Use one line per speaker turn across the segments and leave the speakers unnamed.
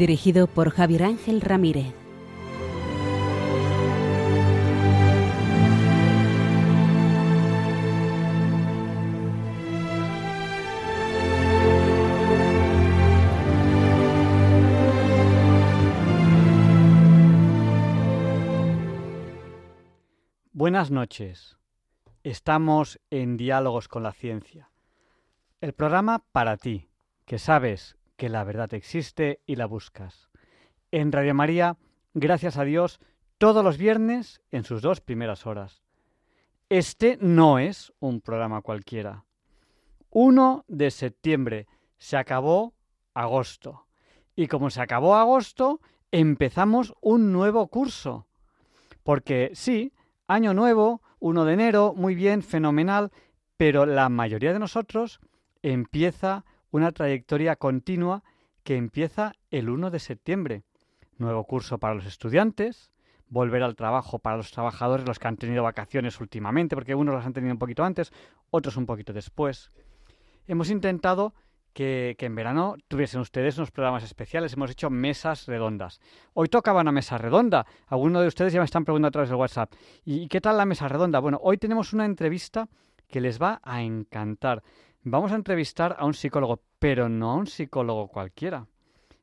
Dirigido por Javier Ángel Ramírez.
Buenas noches. Estamos en Diálogos con la Ciencia. El programa para ti, que sabes que la verdad existe y la buscas. En Radio María, gracias a Dios, todos los viernes en sus dos primeras horas. Este no es un programa cualquiera. 1 de septiembre se acabó agosto. Y como se acabó agosto, empezamos un nuevo curso. Porque sí, Año nuevo, 1 de enero, muy bien, fenomenal, pero la mayoría de nosotros empieza una trayectoria continua que empieza el 1 de septiembre. Nuevo curso para los estudiantes, volver al trabajo para los trabajadores, los que han tenido vacaciones últimamente, porque unos las han tenido un poquito antes, otros un poquito después. Hemos intentado que, en verano tuviesen ustedes unos programas especiales. Hemos hecho mesas redondas. Hoy tocaba una mesa redonda. Algunos de ustedes ya me están preguntando a través del WhatsApp. ¿Y qué tal la mesa redonda? Bueno, hoy tenemos una entrevista que les va a encantar. Vamos a entrevistar a un psicólogo, pero no a un psicólogo cualquiera.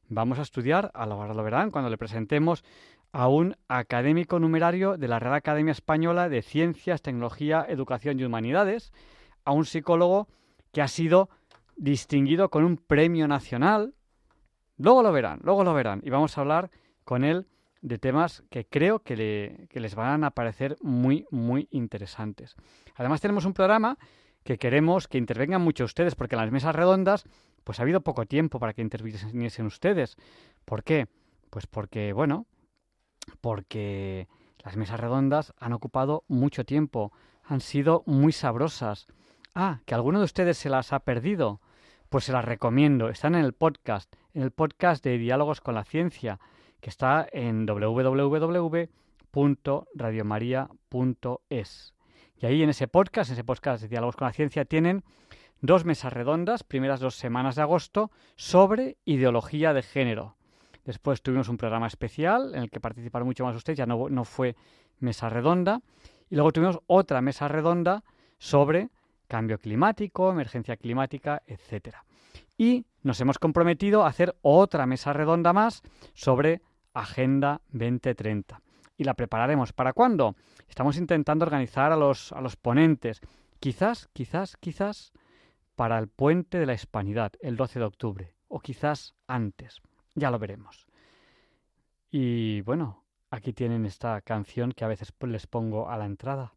Vamos a estudiar, a lo, lo verán, cuando le presentemos a un académico numerario de la Real Academia Española de Ciencias, Tecnología, Educación y Humanidades, a un psicólogo que ha sido distinguido con un premio nacional. Luego lo verán, luego lo verán. Y vamos a hablar con él de temas que creo que, les van a parecer muy, muy interesantes. Además tenemos un programa que queremos que intervengan mucho ustedes, porque en las mesas redondas, pues ha habido poco tiempo para que interviniesen ustedes. ¿Por qué? Pues porque, bueno, porque las mesas redondas han ocupado mucho tiempo, han sido muy sabrosas. Ah, que alguno de ustedes se las ha perdido pues se las recomiendo. Están en el podcast, en el podcast de Diálogos con la Ciencia, que está en www.radiomaria.es. Y ahí en ese podcast, en ese podcast de Diálogos con la Ciencia, tienen dos mesas redondas, primeras dos semanas de agosto, sobre ideología de género. Después tuvimos un programa especial en el que participaron mucho más ustedes, ya no, no fue mesa redonda. Y luego tuvimos otra mesa redonda sobre cambio climático, emergencia climática, etc. Y nos hemos comprometido a hacer otra mesa redonda más sobre Agenda 2030. Y la prepararemos. ¿Para cuándo? Estamos intentando organizar a los, a los ponentes. Quizás, quizás, quizás para el puente de la Hispanidad, el 12 de octubre. O quizás antes. Ya lo veremos. Y bueno, aquí tienen esta canción que a veces les pongo a la entrada.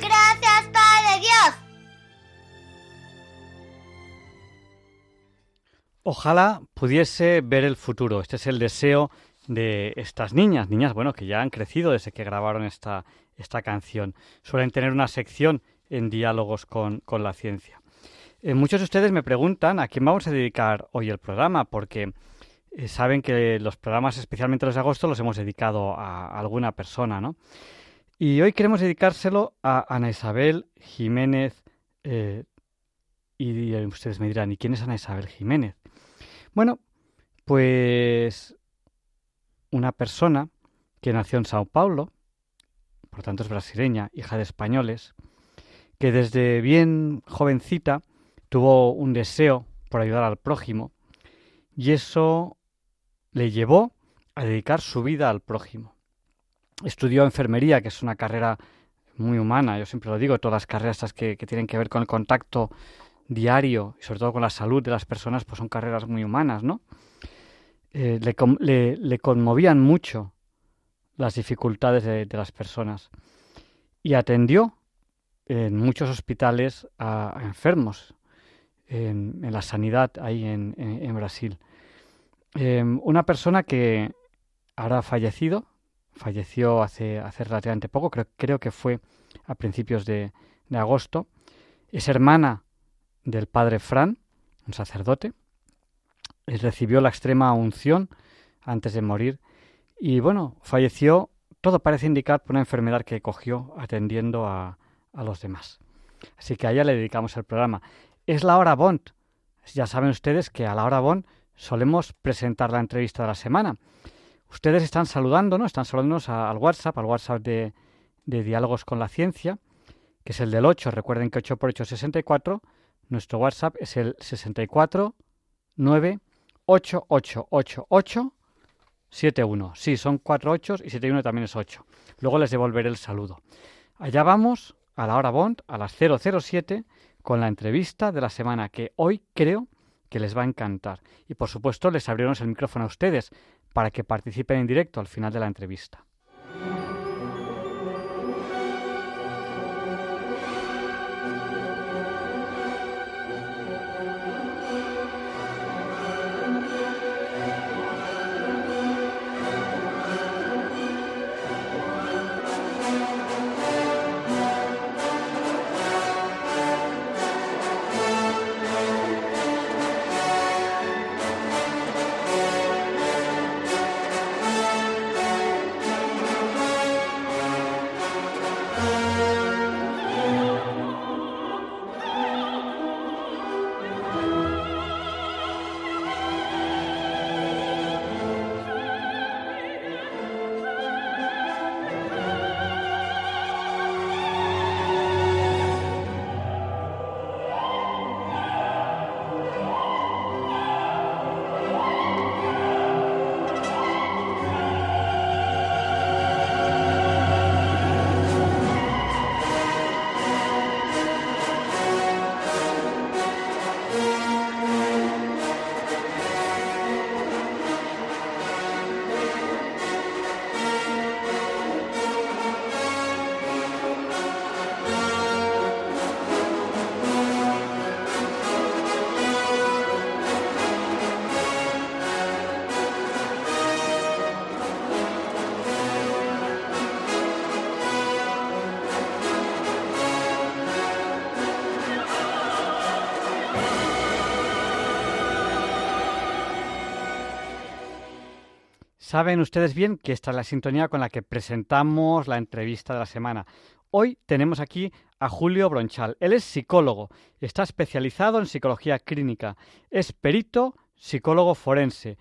Gracias, Padre Dios.
Ojalá pudiese ver el futuro. Este es el deseo de estas niñas, niñas, bueno, que ya han crecido desde que grabaron esta, esta canción. Suelen tener una sección en diálogos con, con la ciencia. Eh, muchos de ustedes me preguntan a quién vamos a dedicar hoy el programa, porque eh, saben que los programas, especialmente los de agosto, los hemos dedicado a, alguna persona, ¿no? Y hoy queremos dedicárselo a Ana Isabel Jiménez. Eh, y ustedes me dirán, ¿y quién es Ana Isabel Jiménez? Bueno, pues una persona que nació en Sao Paulo, por tanto es brasileña, hija de españoles, que desde bien jovencita tuvo un deseo por ayudar al prójimo y eso le llevó a dedicar su vida al prójimo. Estudió enfermería, que es una carrera muy humana, yo siempre lo digo, todas las carreras que, que tienen que ver con el contacto diario y sobre todo con la salud de las personas, pues son carreras muy humanas, ¿no? Eh, le, conmovían mucho las dificultades de, las personas y atendió en muchos hospitales a, enfermos, en, la sanidad ahí en, en, Brasil. Em, una persona que ahora ha fallecido, falleció hace, hace relativamente poco, creo, creo que fue a principios de, de agosto, es hermana del padre Fran, un sacerdote, recibió la extrema unción antes de morir y bueno, falleció, todo parece indicar por una enfermedad que cogió atendiendo a, a los demás. Así que a ella le dedicamos el programa. Es la hora Bond. Ya saben ustedes que a la hora Bond solemos presentar la entrevista de la semana. Ustedes están saludándonos, están saludándonos al WhatsApp, al WhatsApp de, de Diálogos con la Ciencia, que es el del 8. Recuerden que 8 por 8 es 64. Nuestro WhatsApp es el 64 9 888871. Sí, son cuatro ochos y 71 también es 8. Luego les devolveré el saludo. Allá vamos a la hora Bond, a las 007, con la entrevista de la semana que hoy creo que les va a encantar. Y por supuesto les abriremos el micrófono a ustedes para que participen en directo al final de la entrevista. Saben ustedes bien que esta es la sintonía con la que presentamos la entrevista de la semana. Hoy tenemos aquí a Julio Bronchal. Él es psicólogo, está especializado en psicología clínica, es perito, psicólogo forense.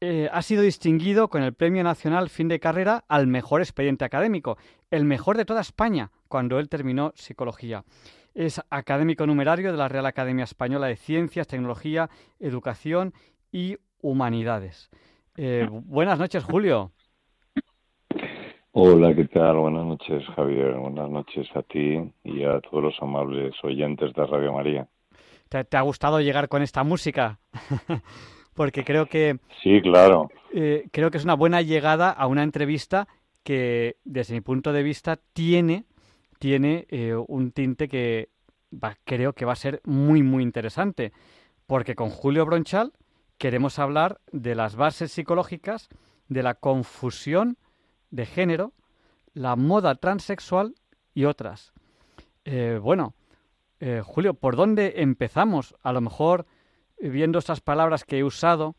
Eh, ha sido distinguido con el Premio Nacional Fin de Carrera al mejor expediente académico, el mejor de toda España, cuando él terminó psicología. Es académico numerario de la Real Academia Española de Ciencias, Tecnología, Educación y Humanidades. Eh, buenas noches, Julio.
Hola, ¿qué tal? Buenas noches, Javier. Buenas noches a ti y a todos los amables oyentes de Radio María.
¿Te, ha gustado llegar con esta música? Porque creo que...
Sí, claro.
Eh, creo que es una buena llegada a una entrevista que desde mi punto de vista tiene, tiene eh, un tinte que creo que va a ser muy, muy interesante, porque con Julio Bronchal queremos hablar de las bases psicológicas de la confusión de género, la moda transexual y otras. Eh, bueno, eh, Julio, ¿por dónde empezamos? A lo mejor, eh, viendo estas palabras que he usado,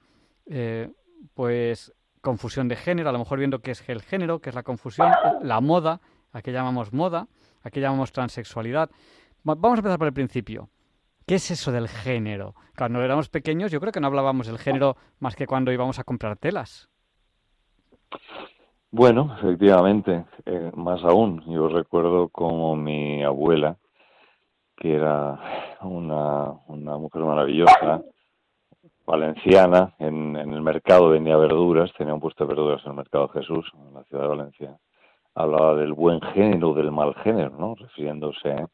pues confusión de género, a lo mejor viendo qué es el género, qué es la confusión, la moda, a qué llamamos moda, a qué llamamos transexualidad. Vamos a empezar por el principio. ¿Qué es eso del género? Cuando éramos pequeños yo creo que no hablábamos del género más que cuando íbamos a comprar telas.
Bueno, efectivamente, eh, más aún. Yo recuerdo como mi abuela, que era una, mujer maravillosa, valenciana, en, en, el mercado vendía verduras, tenía un puesto de verduras en el mercado Jesús, en la ciudad de Valencia. Hablaba del buen género, del mal género, ¿no? Refiriéndose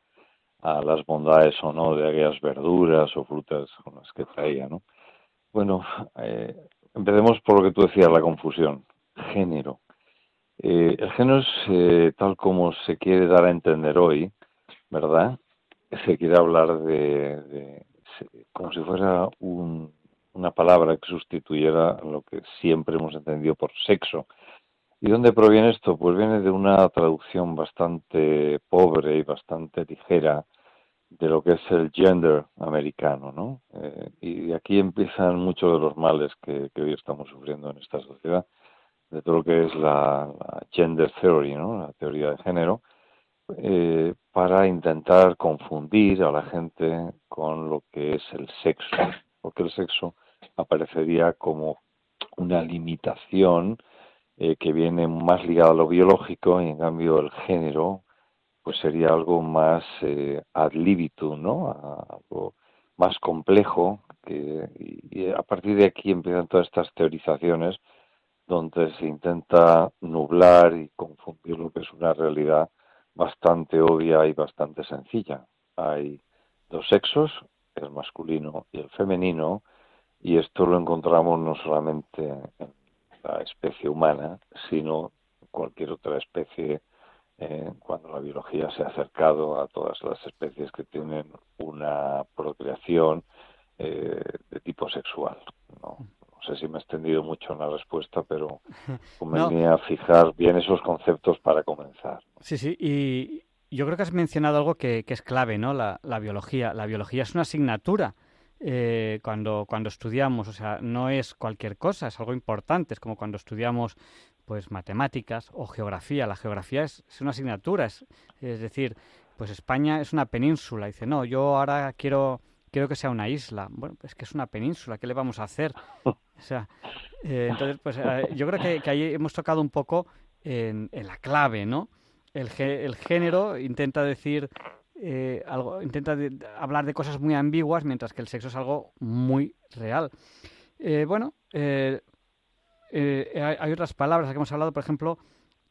a las bondades o no de aquellas verduras o frutas con las que traía, ¿no? Bueno, eh, empecemos por lo que tú decías, la confusión. Género. Eh, el género es eh, tal como se quiere dar a entender hoy, ¿verdad? Se quiere hablar de, como si fuera una palabra que sustituyera lo que siempre hemos entendido por sexo. ¿Y dónde proviene esto? Pues viene de una traducción bastante pobre y bastante ligera de lo que es el gender americano, ¿no? Eh, y aquí empiezan muchos de los males que, hoy estamos sufriendo en esta sociedad, de todo lo que es la, gender theory, ¿no? La teoría de género, eh, para intentar confundir a la gente con lo que es el sexo, porque el sexo aparecería como una limitación eh, que viene más ligada a lo biológico y en cambio el género pues sería algo más eh, ad libitum, ¿no? Algo más complejo que, y, a partir de aquí empiezan todas estas teorizaciones donde se intenta nublar y confundir lo que es una realidad bastante obvia y bastante sencilla. Hay dos sexos, el masculino y el femenino, y esto lo encontramos no solamente en la especie humana, sino cualquier otra especie eh, cuando la biología se ha acercado a todas las especies que tienen una procreación eh, de tipo sexual. ¿no? sé si me he extendido mucho en la respuesta, pero convenía fijar bien esos conceptos para comenzar.
Sí, sí, y yo creo que has mencionado algo que, es clave, ¿no? La, la, biología. La biología es una asignatura eh, cuando, cuando estudiamos, o sea, no es cualquier cosa, es algo importante, es como cuando estudiamos pues matemáticas o geografía. La geografía es, una asignatura, es, decir, pues España es una península. Dice, no, yo ahora quiero, quiero que sea una isla. Bueno, es que es una península, ¿qué le vamos a hacer? O sea, eh, entonces, pues eh, yo creo que, que, ahí hemos tocado un poco en, en la clave, ¿no? El, el género intenta decir eh, algo, intenta hablar de cosas muy ambiguas, mientras que el sexo es algo muy real. Eh, bueno, eh, hay, otras palabras que hemos hablado, por ejemplo,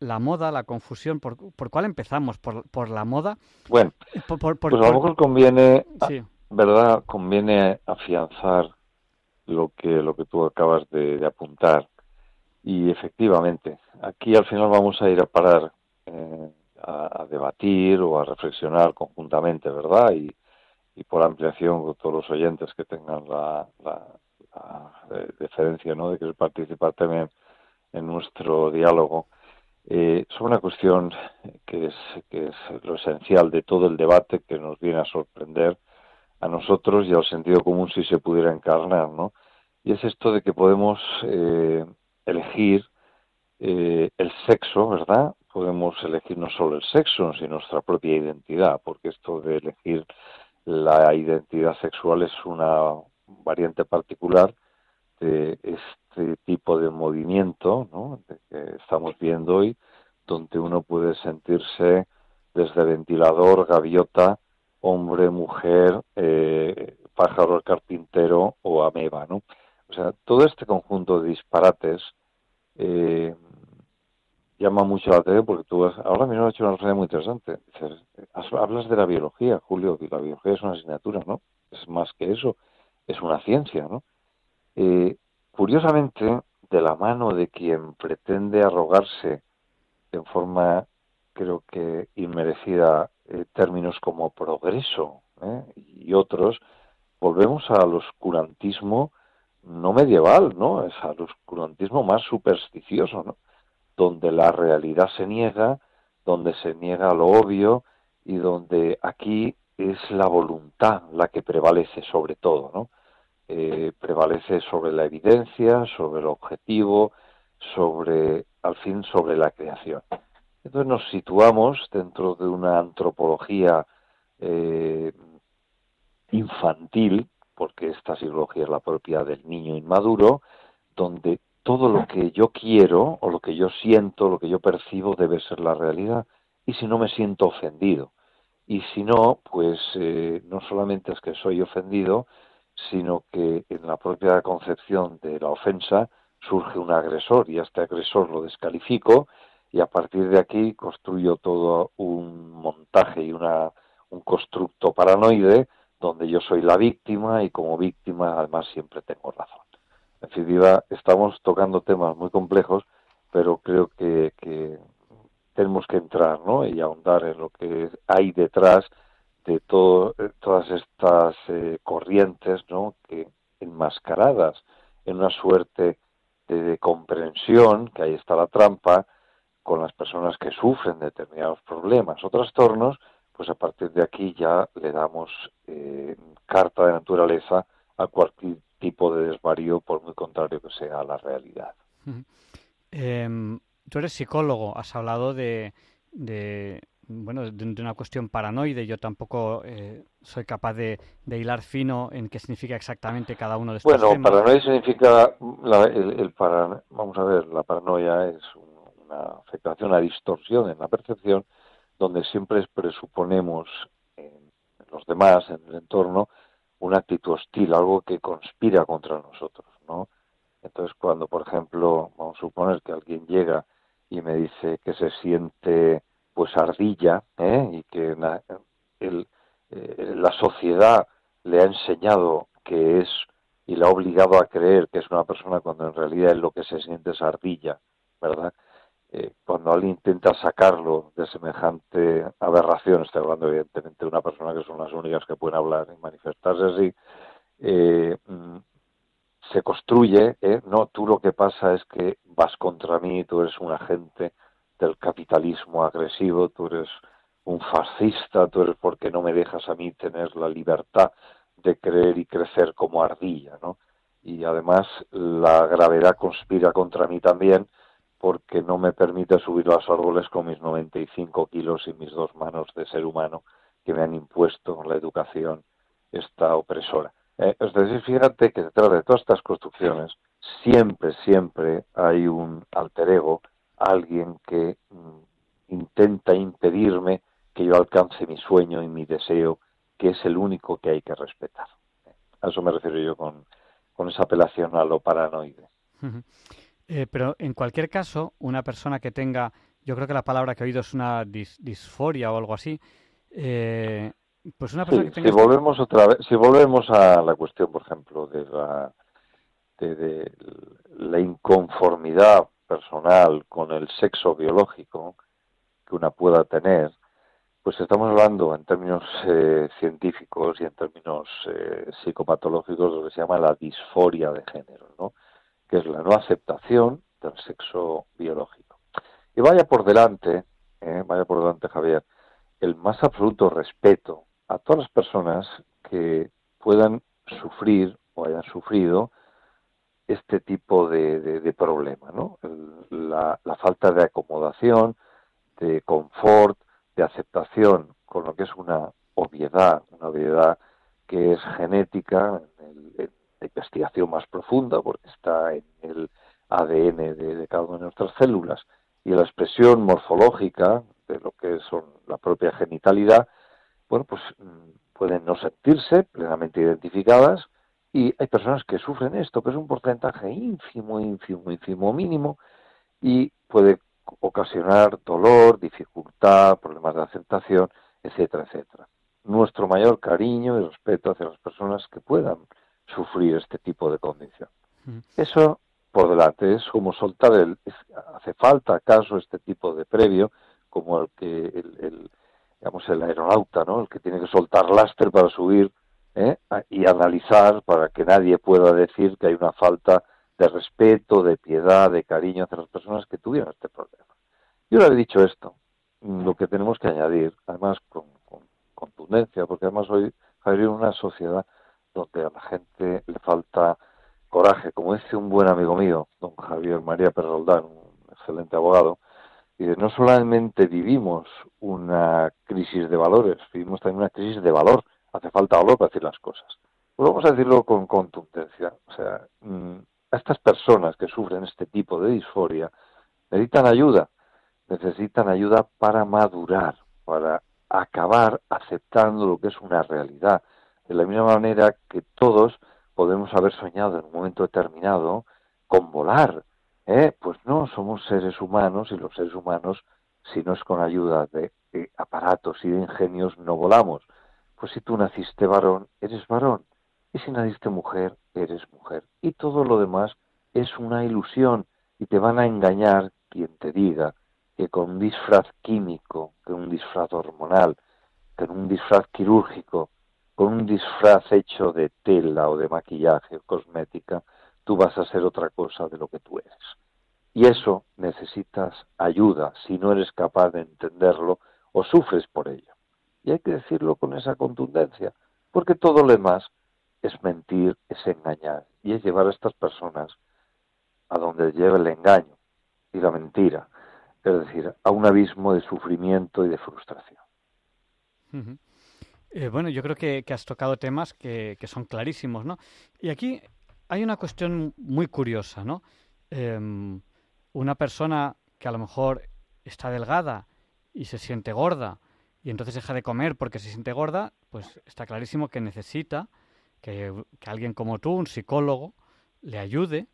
la moda, la confusión. ¿Por, por cuál empezamos? ¿Por, ¿Por, la moda?
Bueno, pues a lo mejor conviene, ¿verdad? Conviene afianzar lo que, lo que tú acabas de, apuntar. Y efectivamente, aquí al final vamos a ir a parar a, debatir o a reflexionar conjuntamente, ¿verdad? Y, y, por ampliación con todos los oyentes que tengan la, la, deferencia, ¿no? De que participar también en nuestro diálogo. Eh, sobre una cuestión que es, que es lo esencial de todo el debate que nos viene a sorprender a nosotros y al sentido común si se pudiera encarnar, ¿no? Y es esto de que podemos eh, elegir eh, el sexo, ¿verdad? Podemos elegir no solo el sexo, sino nuestra propia identidad, porque esto de elegir la identidad sexual es una variante particular de este tipo de movimiento ¿no? que estamos viendo hoy, donde uno puede sentirse desde ventilador, gaviota, hombre, mujer, eh, pájaro, carpintero o ameba, ¿no? O sea, todo este conjunto de disparates eh, llama mucho la atención porque tú ahora mismo has hecho una reflexión muy interesante. hablas de la biología, Julio, que la biología es una asignatura, ¿no? Es más que eso, es una ciencia, ¿no? Eh, curiosamente, de la mano de quien pretende arrogarse en forma, creo que inmerecida, eh, términos como progreso ¿eh? y otros, volvemos al oscurantismo no medieval, ¿no? Es al oscurantismo más supersticioso, ¿no? Donde la realidad se niega, donde se niega lo obvio y donde aquí es la voluntad la que prevalece sobre todo, ¿no? Eh, prevalece sobre la evidencia, sobre el objetivo, sobre, al fin, sobre la creación. Entonces nos situamos dentro de una antropología eh, infantil, porque esta psicología es la propia del niño inmaduro, donde todo lo que yo quiero o lo que yo siento, lo que yo percibo debe ser la realidad. Y si no me siento ofendido. Y si no, pues eh, no solamente es que soy ofendido, sino que en la propia concepción de la ofensa surge un agresor y a este agresor lo descalifico y a partir de aquí construyo todo un montaje y una, un constructo paranoide donde yo soy la víctima y como víctima además siempre tengo razón. En definitiva, estamos tocando temas muy complejos, pero creo que, tenemos que entrar ¿no? y ahondar en lo que hay detrás de todo, todas estas eh, corrientes ¿no? que enmascaradas en una suerte de, comprensión, que ahí está la trampa, con las personas que sufren determinados problemas o trastornos, pues a partir de aquí ya le damos eh, carta de naturaleza a cualquier tipo de desvarío, por muy contrario que sea la realidad.
Em, tú eres psicólogo, has hablado de, bueno, de, una cuestión paranoide. Yo tampoco eh, soy capaz de, hilar fino en qué significa exactamente cada uno de estos
bueno, Bueno, paranoia significa, el, vamos a ver, la paranoia es una afectación, una distorsión en la percepción, donde siempre presuponemos en los demás, en el entorno, una actitud hostil, algo que conspira contra nosotros, ¿no? Entonces, cuando, por ejemplo, vamos a suponer que alguien llega y me dice que se siente pues ardilla ¿eh? y que eh, la sociedad le ha enseñado que es y le ha obligado a creer que es una persona cuando en realidad es lo que se siente es ardilla, ¿verdad? Eh, cuando alguien intenta sacarlo de semejante aberración, estoy hablando evidentemente de una persona que son las únicas que pueden hablar y manifestarse así, mm, se construye, no, tú lo que pasa es que vas contra mí, tú eres un agente del capitalismo agresivo, tú eres un fascista, tú eres porque no me dejas a mí tener la libertad de creer y crecer como ardilla, ¿no? Y además la gravedad conspira contra mí también porque no me permite subir los árboles con mis 95 kilos y mis dos manos de ser humano que me han impuesto la educación esta opresora. Eh, es decir, fíjate que detrás de todas estas construcciones siempre, siempre hay un alter ego alguien que mm, intenta impedirme que yo alcance mi sueño y mi deseo, que es el único que hay que respetar. A eso me refiero yo con, esa apelación a lo paranoide.
Eh, pero en cualquier caso, una persona que tenga, yo creo que la palabra que he oído es una disforia o algo así, eh, pues una persona que tenga...
Si volvemos otra vez, si volvemos a la cuestión, por ejemplo, de la, de la inconformidad personal con el sexo biológico que una pueda tener, pues estamos hablando en términos eh, científicos y en términos eh, psicopatológicos de lo que se llama la disforia de género, ¿no? Que es la no aceptación del sexo biológico. Y vaya por delante, eh, vaya por delante Javier, el más absoluto respeto a todas las personas que puedan sufrir o hayan sufrido este tipo de, de, problema, ¿no? La, falta de acomodación, de confort, de aceptación, con lo que es una obviedad, una obviedad que es genética, en, la investigación más profunda, porque está en el ADN de, de, cada una de nuestras células, y la expresión morfológica de lo que son la propia genitalidad, bueno, pues mm, pueden no sentirse plenamente identificadas, y hay personas que sufren esto, que es un porcentaje ínfimo, ínfimo, ínfimo, mínimo, y puede ocasionar dolor, dificultad, problemas de aceptación, etcétera, etcétera. Nuestro mayor cariño y respeto hacia las personas que puedan sufrir este tipo de condición. Eso por delante. Es como soltar el... hace falta acaso este tipo de previo, como el que el, digamos el aeronauta, ¿no? El que tiene que soltar lastre para subir ¿eh? y analizar para que nadie pueda decir que hay una falta de respeto, de piedad, de cariño hacia las personas que tuvieron este problema. Yo le he dicho esto, lo que tenemos que añadir, además con, contundencia, porque además hoy hay una sociedad donde a la gente le falta coraje, como dice un buen amigo mío, don Javier María Perroldán, un excelente abogado, y no solamente vivimos una crisis de valores, vivimos también una crisis de valor, hace falta valor para decir las cosas. Pues vamos a decirlo con contundencia, o sea, mm, a estas personas que sufren este tipo de disforia necesitan ayuda, necesitan ayuda para madurar, para acabar aceptando lo que es una realidad, de la misma manera que todos podemos haber soñado en un momento determinado con volar. ¿eh? Pues no, somos seres humanos y los seres humanos, si no es con ayuda de, aparatos y de ingenios, no volamos. Pues si tú naciste varón, eres varón. Y si naciste mujer, eres mujer. Y todo lo demás es una ilusión y te van a engañar quien te diga que con un disfraz químico, que un disfraz hormonal, que un disfraz quirúrgico, con un disfraz hecho de tela o de maquillaje o cosmética, tú vas a ser otra cosa de lo que tú eres. Y eso necesitas ayuda si no eres capaz de entenderlo o sufres por ello. Y hay que decirlo con esa contundencia, porque todo lo demás es mentir, es engañar, y es llevar a estas personas a donde lleva el engaño y la mentira, es decir, a un abismo de sufrimiento y de frustración.
Eh, bueno, yo creo que, has tocado temas que, son clarísimos, ¿no? Y aquí hay una cuestión muy curiosa, ¿no? Em, una persona que a lo mejor está delgada y se siente gorda y entonces deja de comer porque se siente gorda, pues está clarísimo que necesita que, alguien como tú, un psicólogo, le ayude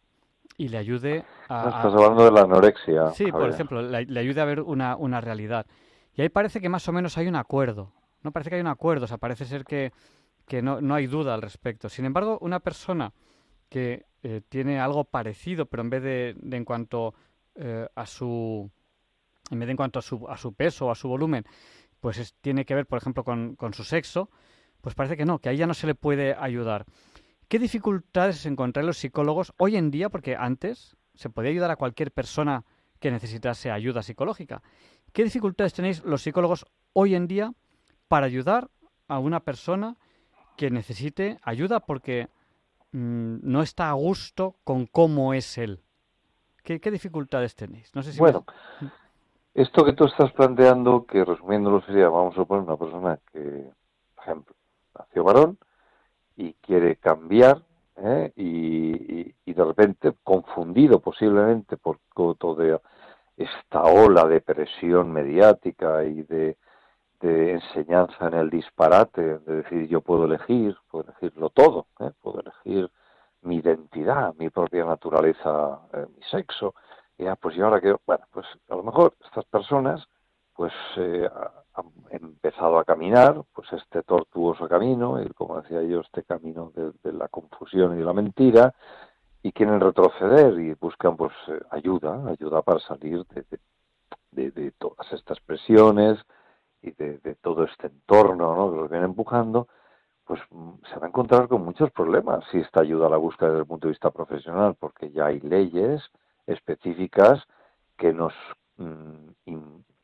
y le ayude a...
Estás hablando de la anorexia.
Sí, por ejemplo, le, le, ayude a ver una, una realidad. Y ahí parece que más o menos hay un acuerdo, no parece que hay un acuerdo, o sea, parece ser que, no, no, hay duda al respecto. Sin embargo, una persona que eh, tiene algo parecido, pero en vez de, en cuanto eh, a su en vez de en cuanto a su, a su peso o a su volumen, pues tiene que ver, por ejemplo, con, con, su sexo, pues parece que no, que ahí ya no se le puede ayudar. ¿Qué dificultades encontrar los psicólogos hoy en día? Porque antes se podía ayudar a cualquier persona que necesitase ayuda psicológica. ¿Qué dificultades tenéis los psicólogos hoy en día para ayudar a una persona que necesite ayuda porque mm, no está a gusto con cómo es él. ¿Qué, dificultades tenéis? No sé si
bueno, esto que tú estás planteando, que resumiéndolo sería, vamos a suponer una persona que, por ejemplo, nació varón y quiere cambiar ¿eh? y, y, de repente, confundido posiblemente por toda esta ola de presión mediática y de enseñanza en el disparate, de decir yo puedo elegir, puedo elegirlo todo, ¿eh? puedo elegir mi identidad, mi propia naturaleza, eh, mi sexo. Y ya, pues yo ahora que, bueno, pues a lo mejor estas personas pues eh, han empezado a caminar pues este tortuoso camino, y como decía yo, este camino de, la confusión y de la mentira, y quieren retroceder y buscan pues ayuda, ayuda para salir de, de todas estas presiones, y de, todo este entorno ¿no? que los viene empujando, pues mm, se va a encontrar con muchos problemas si esta ayuda la busca desde el punto de vista profesional, porque ya hay leyes específicas que nos, mm,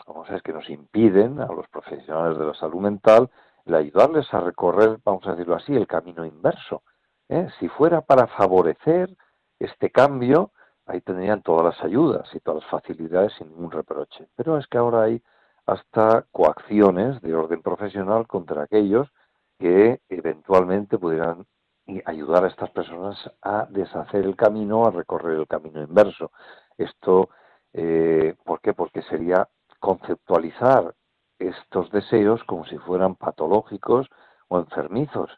vamos a que nos impiden a los profesionales de la salud mental el ayudarles a recorrer, vamos a decirlo así, el camino inverso. ¿eh? Si fuera para favorecer este cambio, ahí tendrían todas las ayudas y todas las facilidades sin ningún reproche. Pero es que ahora hay hasta coacciones de orden profesional contra aquellos que eventualmente pudieran ayudar a estas personas a deshacer el camino, a recorrer el camino inverso. Esto, eh, ¿por qué? Porque sería conceptualizar estos deseos como si fueran patológicos o enfermizos.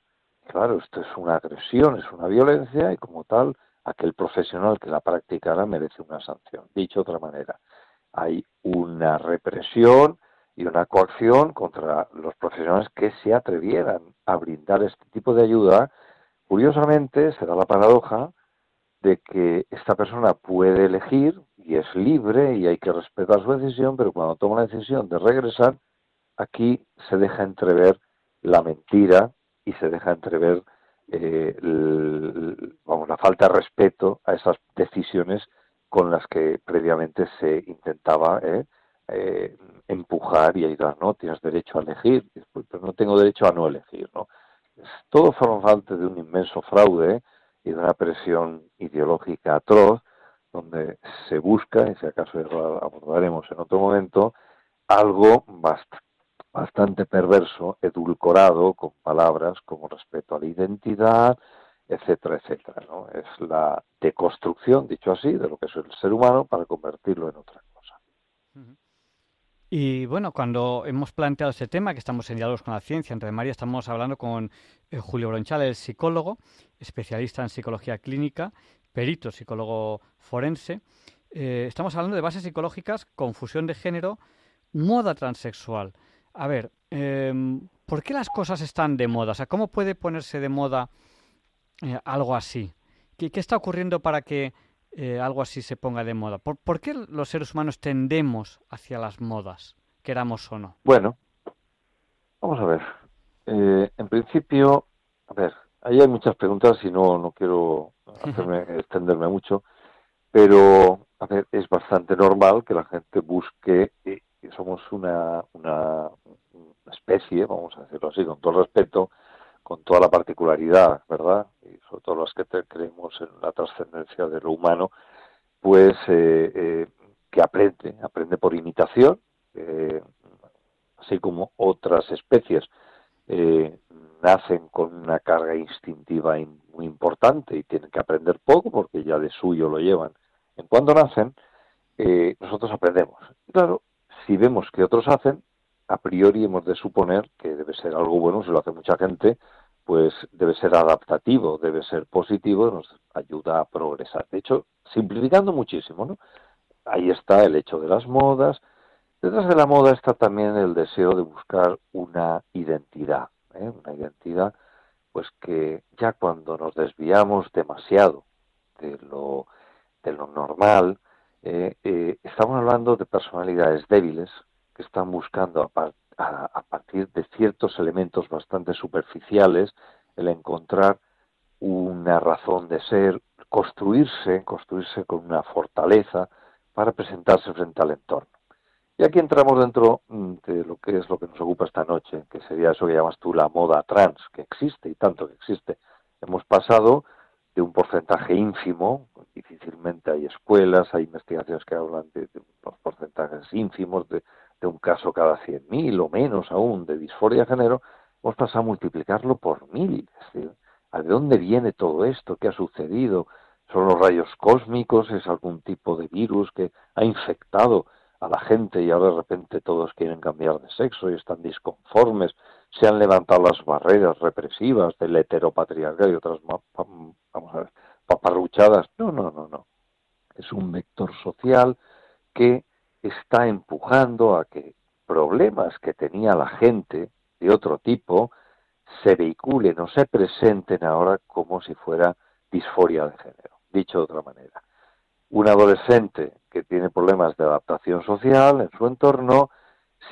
Claro, esto es una agresión, es una violencia y como tal, aquel profesional que la practicara merece una sanción. Dicho de otra manera, hay una represión y una coacción contra los profesionales que se atrevieran a brindar este tipo de ayuda. Curiosamente, se da la paradoja de que esta persona puede elegir y es libre y hay que respetar su decisión, pero cuando toma la decisión de regresar, aquí se deja entrever la mentira y se deja entrever eh, vamos, la falta de respeto a esas decisiones con las que previamente se intentaba eh, eh, empujar y ayudar, ¿no? Tienes derecho a elegir, pero no tengo derecho a no elegir, ¿no? Todo forma parte de un inmenso fraude y de una presión ideológica atroz, donde se busca, y si acaso abordaremos en otro momento, algo bastante perverso, edulcorado con palabras como respeto a la identidad, etcétera, etcétera. ¿no? Es la deconstrucción, dicho así, de lo que es el ser humano para convertirlo en otra cosa.
Y bueno, cuando hemos planteado este tema, que estamos en diálogos con la ciencia, entre María, estamos hablando con eh, Julio Bronchal, el psicólogo, especialista en psicología clínica, perito psicólogo forense. Eh, estamos hablando de bases psicológicas, confusión de género, moda transexual. A ver, em, ¿por qué las cosas están de moda? O sea, ¿cómo puede ponerse de moda eh, algo así? ¿Qué, está ocurriendo para que eh, algo así se ponga de moda? ¿Por, qué los seres humanos tendemos hacia las modas, queramos o no?
Bueno, vamos a ver. Eh, en principio, a ver, ahí hay muchas preguntas y no, no quiero extenderme mucho, pero, a ver, es bastante normal que la gente busque somos una, una, especie, vamos a decirlo así, con todo el respeto, con toda la particularidad, ¿verdad? Y sobre todo los que creemos en la trascendencia de lo humano, pues eh, eh, que aprende, aprende por imitación, eh, así como otras especies nacen con una carga instintiva muy importante y tienen que aprender poco porque ya de suyo lo llevan. En cuando nacen, nosotros aprendemos. Claro, si vemos que otros hacen, a priori hemos de suponer que debe ser algo bueno, si lo hace mucha gente, pues debe ser adaptativo, debe ser positivo, nos ayuda a progresar. De hecho, simplificando muchísimo, ¿no? Ahí está el hecho de las modas. Detrás de la moda está también el deseo de buscar una identidad, ¿eh? una identidad, pues que ya cuando nos desviamos demasiado de lo, de lo normal, eh, eh, estamos hablando de personalidades débiles que están buscando a, partir de ciertos elementos bastante superficiales el encontrar una razón de ser, construirse, construirse con una fortaleza para presentarse frente al entorno. Y aquí entramos dentro mm, de lo que es lo que nos ocupa esta noche, que sería eso que llamas tú la moda trans, que existe y tanto que existe. Hemos pasado de un porcentaje ínfimo, difícilmente hay escuelas, hay investigaciones que hablan de, los porcentajes ínfimos, de, un caso cada 100.000 o menos aún de disforia de género, hemos pasado a multiplicarlo por mil. ¿a de dónde viene todo esto? ¿Qué ha sucedido? ¿Son los rayos cósmicos? ¿Es algún tipo de virus que ha infectado a la gente y ahora de repente todos quieren cambiar de sexo y están disconformes? se han levantado las barreras represivas del heteropatriarcado y otras, vamos a ver, paparruchadas. No, no, no, no. Es un vector social que está empujando a que problemas que tenía la gente de otro tipo se vehiculen o se presenten ahora como si fuera disforia de género. Dicho de otra manera, un adolescente que tiene problemas de adaptación social en su entorno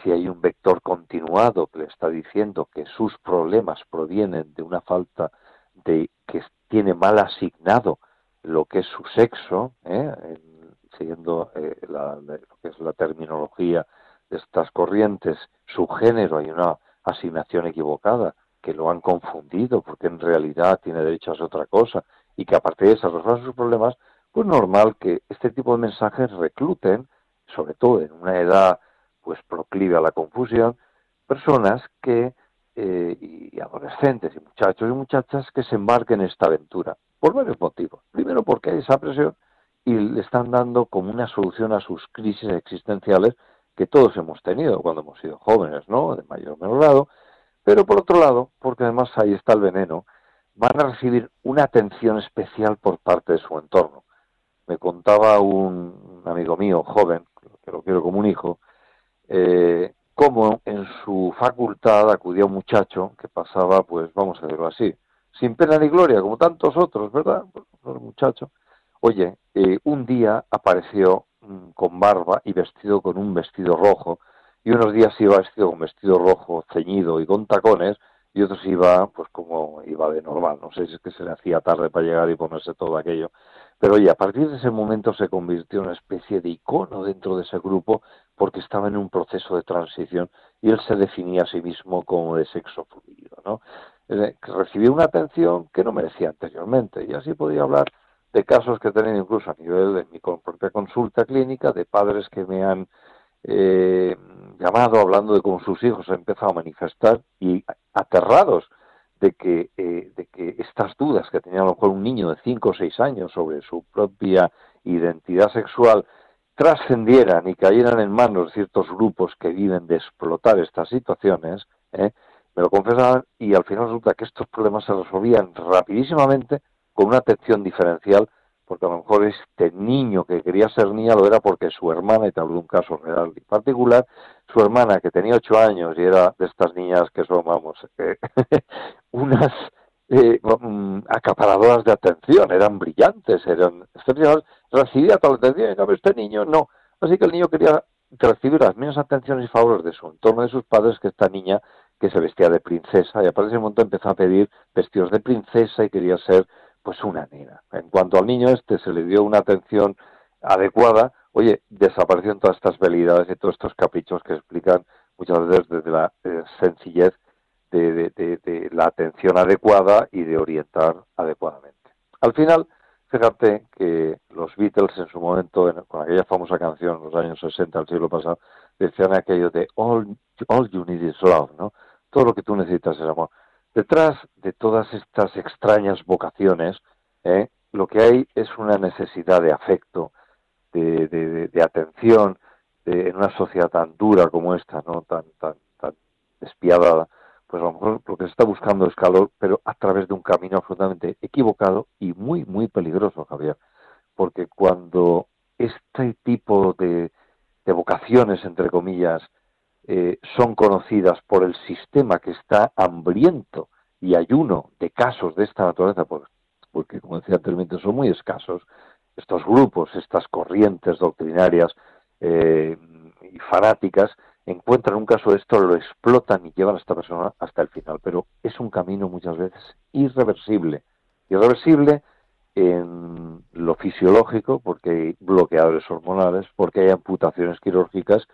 si hay un vector continuado que le está diciendo que sus problemas provienen de una falta de que tiene mal asignado lo que es su sexo, ¿eh? Siguiendo eh, la, lo que es la terminología de estas corrientes, su género, hay una asignación equivocada, que lo han confundido porque en realidad tiene derecho a otra cosa y que aparte de resuelvan sus problemas, pues normal que este tipo de mensajes recluten, sobre todo en una edad pues proclive a la confusión, personas que eh, y adolescentes y muchachos y muchachas que se embarquen en esta aventura por varios motivos. Primero porque hay esa presión y le están dando como una solución a sus crisis existenciales que todos hemos tenido cuando hemos sido jóvenes, ¿no? De mayor o menor grado. Pero por otro lado, porque además ahí está el veneno, van a recibir una atención especial por parte de su entorno. Me contaba un amigo mío, joven, que lo quiero como un hijo, eh, cómo en su facultad acudía un muchacho que pasaba, pues vamos a decirlo así, sin pena ni gloria, como tantos otros, ¿verdad? Un muchacho oye, eh, un día apareció mm, con barba y vestido con un vestido rojo, y unos días iba vestido con vestido rojo ceñido y con tacones, y otros iba pues como iba de normal, no sé si es que se le hacía tarde para llegar y ponerse todo aquello, pero oye, a partir de ese momento se convirtió en una especie de icono dentro de ese grupo porque estaba en un proceso de transición y él se definía a sí mismo como de sexo fluido, ¿no? Recibió una atención que no merecía anteriormente y así podía hablar de casos que he tenido incluso a nivel de mi propia consulta clínica, de padres que me han eh, llamado hablando de cómo sus hijos han empezado a manifestar y aterrados de que, eh, de que estas dudas que tenía a lo mejor un niño de 5 o 6 años sobre su propia identidad sexual trascendieran y cayeran en manos de ciertos grupos que viven de explotar estas situaciones, ¿eh? me lo confesaban y al final resulta que estos problemas se resolvían rapidísimamente con una atención diferencial, porque a lo mejor este niño que quería ser niña lo era porque su hermana, y te hablo de un caso real y particular, su hermana que tenía ocho años y era de estas niñas que son, vamos, unas eh, mm, acaparadoras de atención, eran brillantes, eran excepcionales, recibía toda la atención, y cambio este niño no. Así que el niño quería recibir las mismas atenciones y favores de su entorno de sus padres que esta niña que se vestía de princesa y a partir de ese momento empezó a pedir vestidos de princesa y quería ser pues una nena. En cuanto al niño este se le dio una atención adecuada, oye, desaparecieron todas estas velidades y todos estos caprichos que explican muchas veces desde la eh, sencillez de, de, la atención adecuada y de orientar adecuadamente. Al final, fíjate que los Beatles en su momento, con aquella famosa canción en los años 60 del siglo pasado, decían aquello de all, all you need is love, ¿no? Todo lo que tú necesitas es amor. Detrás de todas estas extrañas vocaciones, ¿eh? lo que hay es una necesidad de afecto, de, de, atención, en una sociedad tan dura como esta, ¿no? tan, tan, tan despiadada, pues a lo mejor lo que se está buscando es calor, pero a través de un camino absolutamente equivocado y muy, muy peligroso, Javier. Porque cuando este tipo de, de vocaciones, entre comillas, eh, son conocidas por el sistema que está hambriento y ayuno de casos de esta naturaleza, porque, como decía anteriormente, son muy escasos, estos grupos, estas corrientes doctrinarias eh, y fanáticas, encuentran un caso de esto, lo explotan y llevan a esta persona hasta el final. Pero es un camino muchas veces irreversible. Irreversible en lo fisiológico, porque hay bloqueadores hormonales, porque hay amputaciones quirúrgicas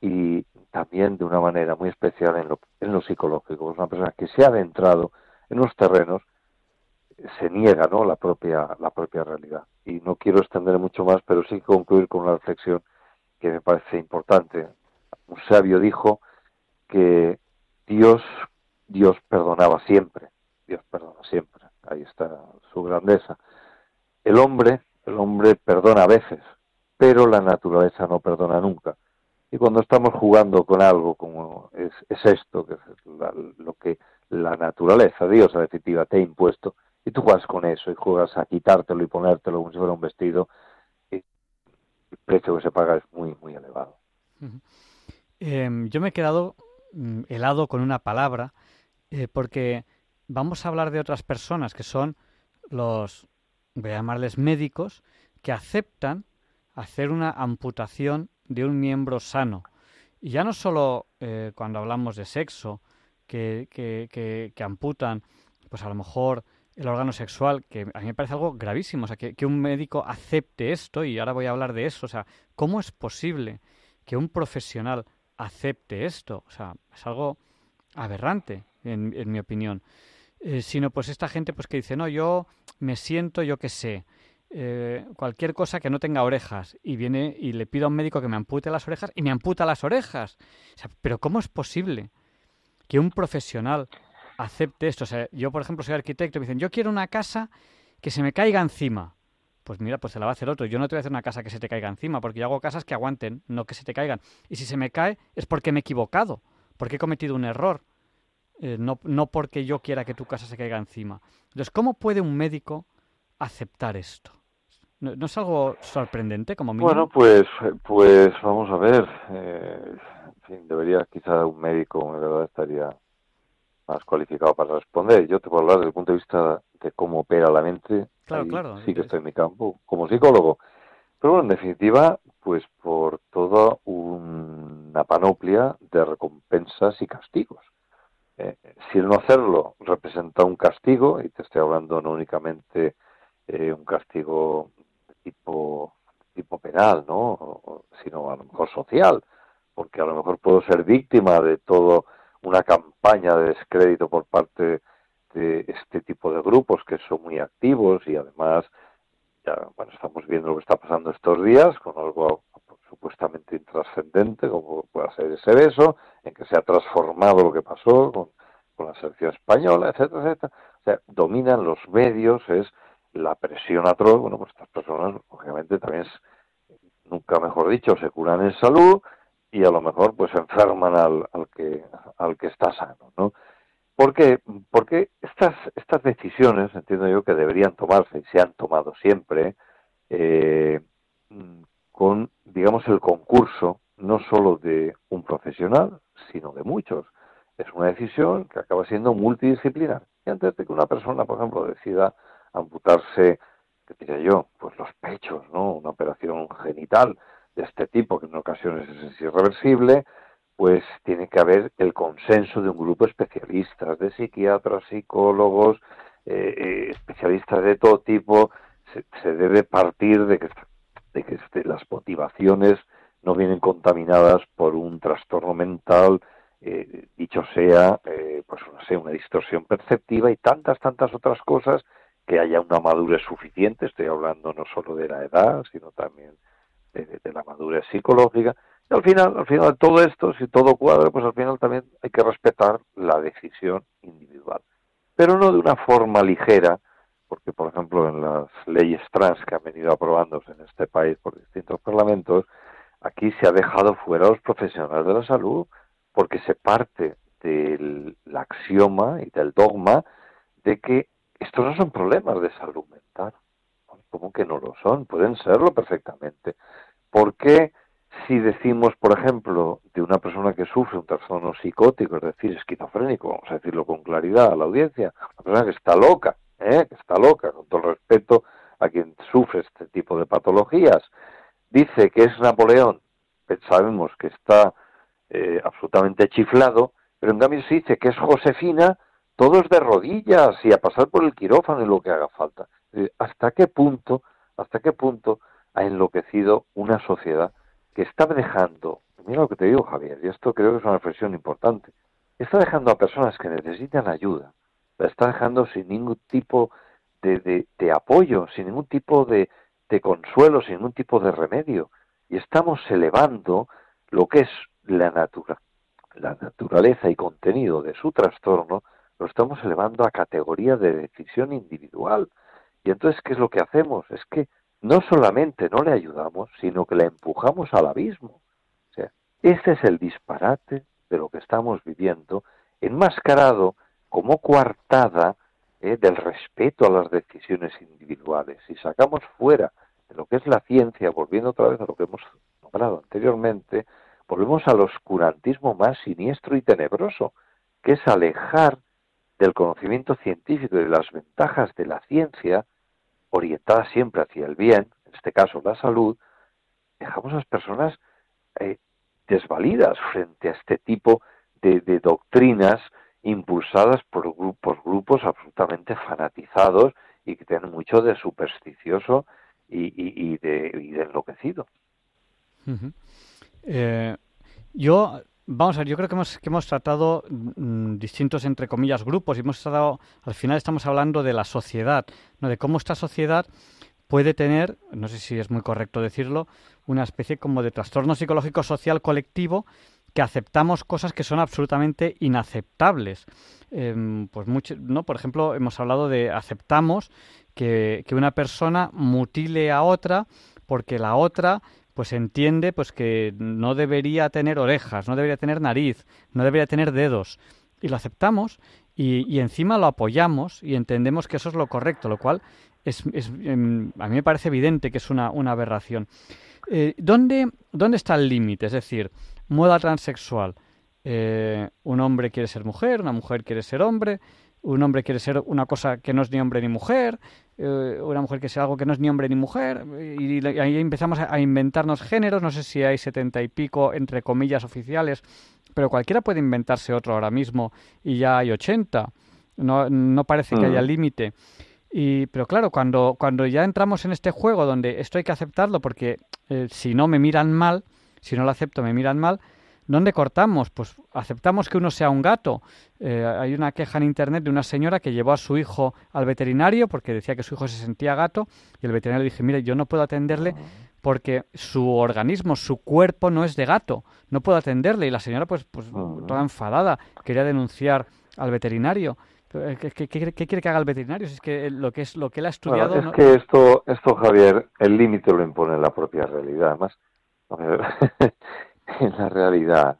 y también de una manera muy especial en lo, en lo psicológico. Es una persona que se ha adentrado en los terrenos, se niega ¿no? la, propia, la propia realidad. Y no quiero extender mucho más, pero sí concluir con una reflexión que me parece importante. Un sabio dijo que Dios, Dios perdonaba siempre, Dios perdona siempre, ahí está su grandeza. El hombre, el hombre perdona a veces, pero la naturaleza no perdona nunca. Y cuando estamos jugando con algo como es, esto, que es lo que la naturaleza, Dios a definitiva, te ha impuesto, y tú juegas con eso y juegas a quitártelo y ponértelo como si fuera un vestido, y el precio que se paga es muy, muy elevado.
Em, yo me he quedado mm, helado con una palabra, eh, porque vamos a hablar de otras personas que son los, voy a llamarles médicos, que aceptan hacer una amputación de un miembro sano. Y ya no solo eh, cuando hablamos de sexo, que, que, que, amputan, pues a lo mejor el órgano sexual, que a mí me parece algo gravísimo, o sea, que, que, un médico acepte esto, y ahora voy a hablar de eso, o sea, ¿cómo es posible que un profesional acepte esto? O sea, es algo aberrante, en, en mi opinión. Eh, sino pues esta gente pues que dice, no, yo me siento, yo qué sé, eh, cualquier cosa que no tenga orejas y viene y le pido a un médico que me ampute las orejas y me amputa las orejas. pero ¿cómo es posible que un profesional acepte esto? O sea, yo, por ejemplo, soy arquitecto y me dicen, yo quiero una casa que se me caiga encima. Pues mira, pues se la va a hacer otro. Yo no te voy a hacer una casa que se te caiga encima, porque yo hago casas que aguanten, no que se te caigan. Y si se me cae es porque me he equivocado, porque he cometido un error, eh, no, no porque yo quiera que tu casa se caiga encima. Entonces, ¿cómo puede un médico aceptar esto? ¿No, es algo sorprendente como mínimo?
Bueno, pues, pues vamos a ver. Eh, en fin, debería quizá un médico, en verdad, estaría más cualificado para responder. Yo te puedo hablar desde el punto de vista de cómo opera la mente.
Claro, claro.
Sí que estoy en mi campo como psicólogo. Pero bueno, en definitiva, pues por toda una panoplia de recompensas y castigos. Eh, si el no hacerlo representa un castigo, y te estoy hablando no únicamente eh, un castigo tipo tipo penal, ¿no? sino a lo mejor social, porque a lo mejor puedo ser víctima de toda una campaña de descrédito por parte de este tipo de grupos que son muy activos y además ya bueno estamos viendo lo que está pasando estos días con algo supuestamente intrascendente como pueda ser ese beso en que se ha transformado lo que pasó con, con la selección española etcétera etcétera o sea dominan los medios es la presión atroz bueno pues estas personas obviamente también nunca mejor dicho se curan en salud y a lo mejor pues enferman al, al que al que está sano no porque, porque estas, estas decisiones, entiendo yo, que deberían tomarse y se han tomado siempre, eh, con, digamos, el concurso no solo de un profesional, sino de muchos. Es una decisión que acaba siendo multidisciplinar. Y antes de que una persona, por ejemplo, decida amputarse, que diría yo, pues los pechos, ¿no? Una operación genital de este tipo, que en ocasiones es irreversible, pues tiene que haber el consenso de un grupo de especialistas, de psiquiatras, psicólogos, eh, eh, especialistas de todo tipo. Se, debe partir de que, de que este, las motivaciones no vienen contaminadas por un trastorno mental, eh, dicho sea, pues no sé, una distorsión perceptiva y tantas, tantas otras cosas que haya una madurez suficiente. Estoy hablando no solo de la edad, sino también de la madurez psicológica al final, al final todo esto, si todo cuadra, pues al final también hay que respetar la decisión individual. Pero no de una forma ligera, porque por ejemplo en las leyes trans que han venido aprobándose en este país por distintos parlamentos, aquí se ha dejado fuera a los profesionales de la salud, porque se parte del axioma y del dogma de que estos no son problemas de salud mental. ¿Cómo que no lo son? Pueden serlo perfectamente. ¿Por qué? si decimos, por ejemplo, de una persona que sufre un trastorno psicótico, es decir, esquizofrénico, vamos a decirlo con claridad a la audiencia, una persona que está loca, ¿eh? que está loca, con todo el respeto a quien sufre este tipo de patologías, dice que es Napoleón, sabemos que está eh, absolutamente chiflado, pero en cambio se dice que es Josefina, todos de rodillas y a pasar por el quirófano y lo que haga falta. ¿Hasta qué punto, hasta qué punto ha enloquecido una sociedad que está dejando, mira lo que te digo Javier, y esto creo que es una reflexión importante, está dejando a personas que necesitan ayuda, la está dejando sin ningún tipo de, de, apoyo, sin ningún tipo de, de consuelo, sin ningún tipo de remedio. Y estamos elevando lo que es la, natura, la naturaleza y contenido de su trastorno, lo estamos elevando a categoría de decisión individual. Y entonces, ¿qué es lo que hacemos? Es que no solamente no le ayudamos, sino que le empujamos al abismo. O sea, este es el disparate de lo que estamos viviendo, enmascarado como coartada eh, del respeto a las decisiones individuales. Si sacamos fuera de lo que es la ciencia, volviendo otra vez a lo que hemos nombrado anteriormente, volvemos al oscurantismo más siniestro y tenebroso, que es alejar del conocimiento científico y de las ventajas de la ciencia orientada siempre hacia el bien, en este caso la salud, dejamos a las personas eh, desvalidas frente a este tipo de, doctrinas impulsadas por grupos, grupos absolutamente fanatizados y que tienen mucho de supersticioso y, de, enloquecido.
Eh, yo Vamos a ver, yo creo que hemos, que hemos tratado mm, distintos, entre comillas, grupos y hemos tratado, al final estamos hablando de la sociedad, ¿no? de cómo esta sociedad puede tener, no sé si es muy correcto decirlo, una especie como de trastorno psicológico social colectivo que aceptamos cosas que son absolutamente inaceptables. Em, pues mucho, ¿no? Por ejemplo, hemos hablado de aceptamos que, que una persona mutile a otra porque la otra pues entiende pues que no debería tener orejas, no debería tener nariz, no debería tener dedos. Y lo aceptamos y, encima lo apoyamos y entendemos que eso es lo correcto, lo cual es, em, a mí me parece evidente que es una, aberración. Eh, ¿dónde, ¿Dónde está el límite? Es decir, moda transexual. Eh, un hombre quiere ser mujer, una mujer quiere ser hombre. Un hombre quiere ser una cosa que no es ni hombre ni mujer, eh, una mujer que sea algo que no es ni hombre ni mujer, y, ahí empezamos a, inventarnos géneros, no sé si hay setenta y pico entre comillas oficiales, pero cualquiera puede inventarse otro ahora mismo y ya hay ochenta, no, no parece que haya mm. límite. Y, pero claro, cuando, cuando ya entramos en este juego donde esto hay que aceptarlo porque eh, si no me miran mal, si no lo acepto me miran mal, ¿Dónde cortamos? Pues aceptamos que uno sea un gato. Eh, hay una queja en internet de una señora que llevó a su hijo al veterinario porque decía que su hijo se sentía gato y el veterinario le dije, mire, yo no puedo atenderle porque su organismo, su cuerpo no es de gato, no puedo atenderle. Y la señora, pues, pues toda enfadada, quería denunciar al veterinario. ¿Qué, quiere que haga el veterinario? es que lo que es lo que él ha estudiado.
es que esto, esto Javier, el límite lo impone la propia realidad. Además, en la realidad,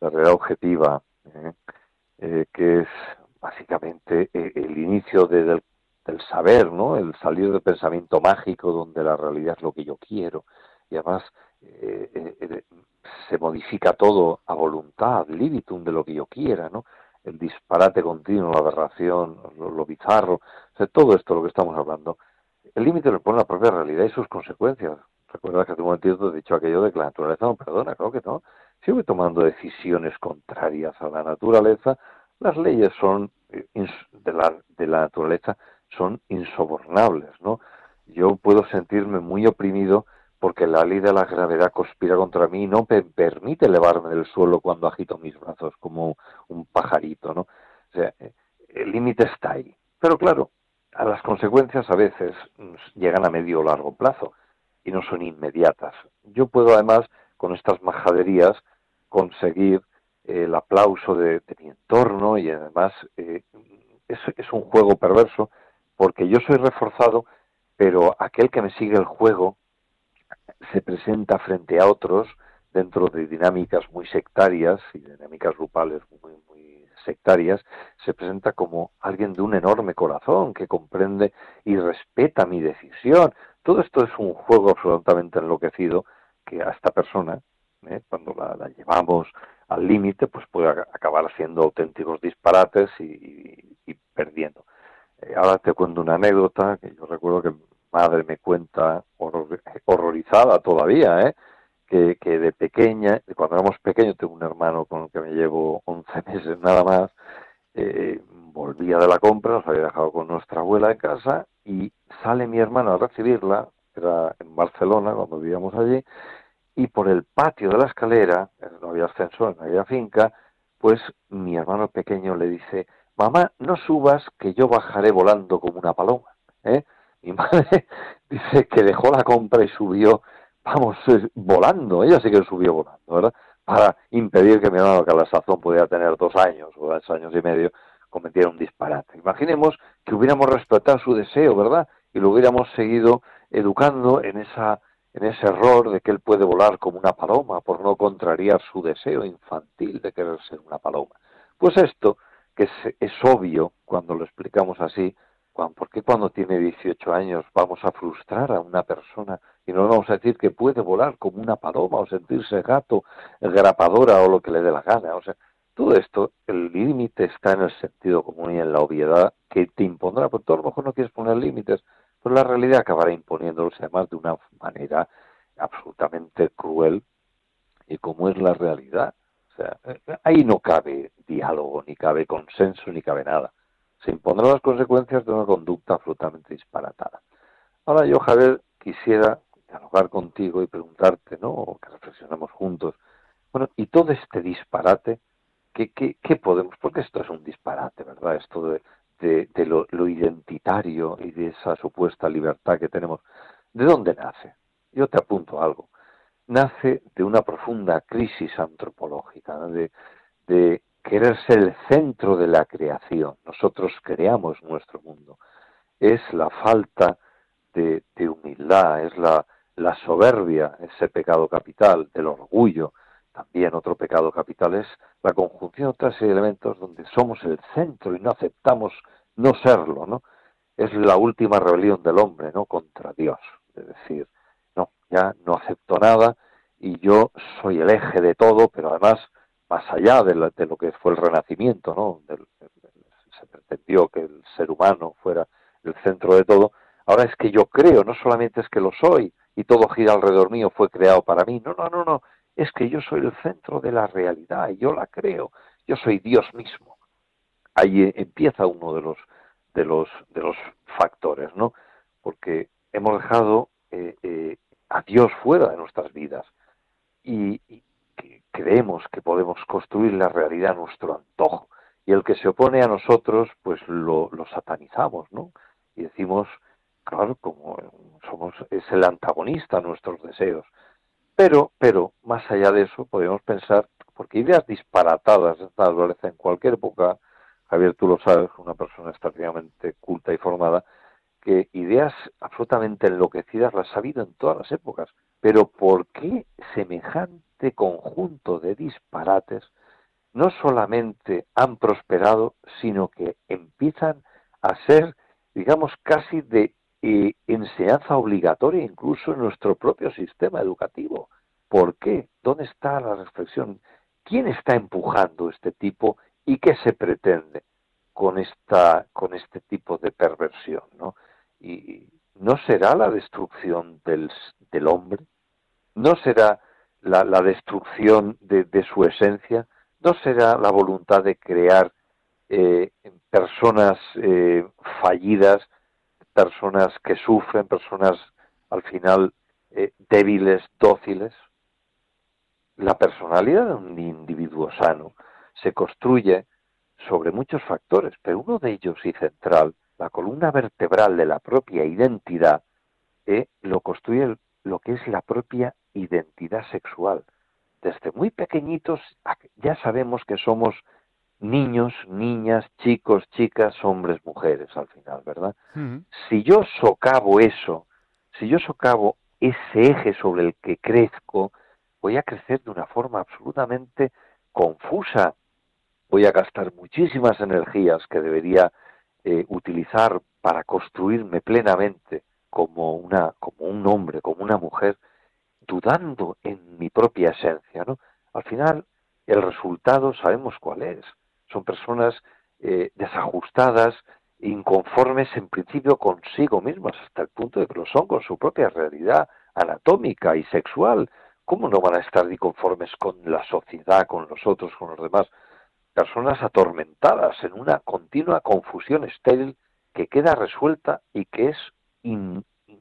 la realidad objetiva, ¿eh? Eh, que es básicamente eh, el inicio del, saber, ¿no? El salir del pensamiento mágico donde la realidad es lo que yo quiero y además se modifica todo a voluntad, libitum de lo que yo quiera, ¿no? El disparate continuo, la aberración, lo, bizarro, todo esto lo que estamos hablando. El límite lo pone la propia realidad y sus consecuencias. Recuerda que hace un momentito he dicho aquello de que la naturaleza no perdona, creo que no. Si voy tomando decisiones contrarias a la naturaleza, las leyes son eh, de la, de la naturaleza son insobornables, ¿no? Yo puedo sentirme muy oprimido porque la ley de la gravedad conspira contra mí y no me permite elevarme del suelo cuando agito mis brazos como un pajarito, ¿no? O sea, eh, el límite está ahí. Pero claro, a las consecuencias a veces mm, llegan a medio o largo plazo y no son inmediatas. Yo puedo además con estas majaderías conseguir eh, el aplauso de, mi entorno y además eh, es, es, un juego perverso porque yo soy reforzado, pero aquel que me sigue el juego se presenta frente a otros dentro de dinámicas muy sectarias y dinámicas grupales muy, muy sectarias, se presenta como alguien de un enorme corazón que comprende y respeta mi decisión, todo esto es un juego absolutamente enloquecido que a esta persona, ¿eh? cuando la, llevamos al límite, pues puede acabar siendo auténticos disparates y, perdiendo. Eh, ahora te cuento una anécdota que yo recuerdo que madre me cuenta horrorizada todavía, ¿eh? que, que de pequeña, cuando éramos pequeños, tengo un hermano con el que me llevo 11 meses nada más, eh, volvía de la compra, nos había dejado con nuestra abuela en casa y sale mi hermano a recibirla, era en Barcelona cuando vivíamos allí, y por el patio de la escalera, no había ascensor en aquella finca, pues mi hermano pequeño le dice, mamá, no subas que yo bajaré volando como una paloma. ¿eh? Mi madre dice que dejó la compra y subió, vamos, volando, ella sí que subió volando, ¿verdad? Para impedir que mi hermano, que a la sazón podía tener dos años o dos años y medio, cometiera un disparate. Imaginemos que hubiéramos respetado su deseo, ¿verdad? Y lo hubiéramos seguido educando en esa en ese error de que él puede volar como una paloma por no contrariar su deseo infantil de querer ser una paloma. Pues esto, que es, es obvio cuando lo explicamos así, ¿por qué cuando tiene 18 años vamos a frustrar a una persona y no vamos a decir que puede volar como una paloma o sentirse gato, grapadora o lo que le dé la gana? O sea, todo esto, el límite está en el sentido común y en la obviedad que te impondrá, porque tú a lo mejor no quieres poner límites, pero la realidad acabará imponiéndolos además de una manera absolutamente cruel y como es la realidad. O sea, ahí no cabe diálogo, ni cabe consenso, ni cabe nada. Se impondrán las consecuencias de una conducta absolutamente disparatada. Ahora yo, Javier, quisiera dialogar contigo y preguntarte, ¿no? que reflexionemos juntos. Bueno, y todo este disparate, ¿Qué, podemos? Porque esto es un disparate, ¿verdad? Esto de, lo, identitario y de esa supuesta libertad que tenemos. ¿De dónde nace? Yo te apunto algo. Nace de una profunda crisis antropológica, de, de querer ser el centro de la creación. Nosotros creamos nuestro mundo. Es la falta de, humildad, es la, la soberbia, ese pecado capital, del orgullo, también otro pecado capital es la conjunción de otros elementos donde somos el centro y no aceptamos no serlo, ¿no? Es la última rebelión del hombre, ¿no? Contra Dios. Es decir, no, ya no acepto nada y yo soy el eje de todo, pero además más allá de lo, que fue el renacimiento, ¿no? Se pretendió que el ser humano fuera el centro de todo, ahora es que yo creo, no solamente es que lo soy y todo gira alrededor mío, fue creado para mí, no, no, no, no, es que yo soy el centro de la realidad y yo la creo, yo soy Dios mismo. Ahí eh, empieza uno de los de los de los factores, ¿no? Porque hemos dejado eh, eh, a Dios fuera de nuestras vidas y, creemos que podemos construir la realidad a nuestro antojo y el que se opone a nosotros pues lo, lo satanizamos, ¿no? Y decimos, claro, como somos es el antagonista a nuestros deseos. Pero, pero, más allá de eso, podemos pensar, porque ideas disparatadas de esta naturaleza en cualquier época, Javier, tú lo sabes, una persona extraordinariamente culta y formada, que ideas absolutamente enloquecidas las ha habido en todas las épocas. Pero ¿por qué semejante conjunto de disparates no solamente han prosperado, sino que empiezan a ser, digamos, casi de eh, enseñanza obligatoria incluso en nuestro propio sistema educativo? ¿Por qué? ¿Dónde está la reflexión? ¿Quién está empujando este tipo y qué se pretende con esta con este tipo de perversión, ¿no? Y no será la destrucción del, del hombre, no será la, la destrucción de, su esencia, no será la voluntad de crear eh, personas eh, fallidas, personas que sufren, personas al final eh, débiles, dóciles. La personalidad de un individuo sano se construye sobre muchos factores, pero uno de ellos y central, la columna vertebral de la propia identidad, eh, lo construye lo que es la propia identidad sexual. Desde muy pequeñitos ya sabemos que somos niños, niñas, chicos, chicas, hombres, mujeres al final, ¿verdad? Si yo socavo eso, si yo socavo ese eje sobre el que crezco, voy a crecer de una forma absolutamente confusa. Voy a gastar muchísimas energías que debería eh, utilizar para construirme plenamente como una como un hombre, como una mujer, dudando en mi propia esencia, ¿no? Al final el resultado sabemos cuál es. Son personas eh, desajustadas, inconformes en principio consigo mismas, hasta el punto de que lo son con su propia realidad anatómica y sexual. ¿Cómo no van a estar inconformes con la sociedad, con los otros, con los demás? Personas atormentadas en una continua confusión estéril que queda resuelta y que es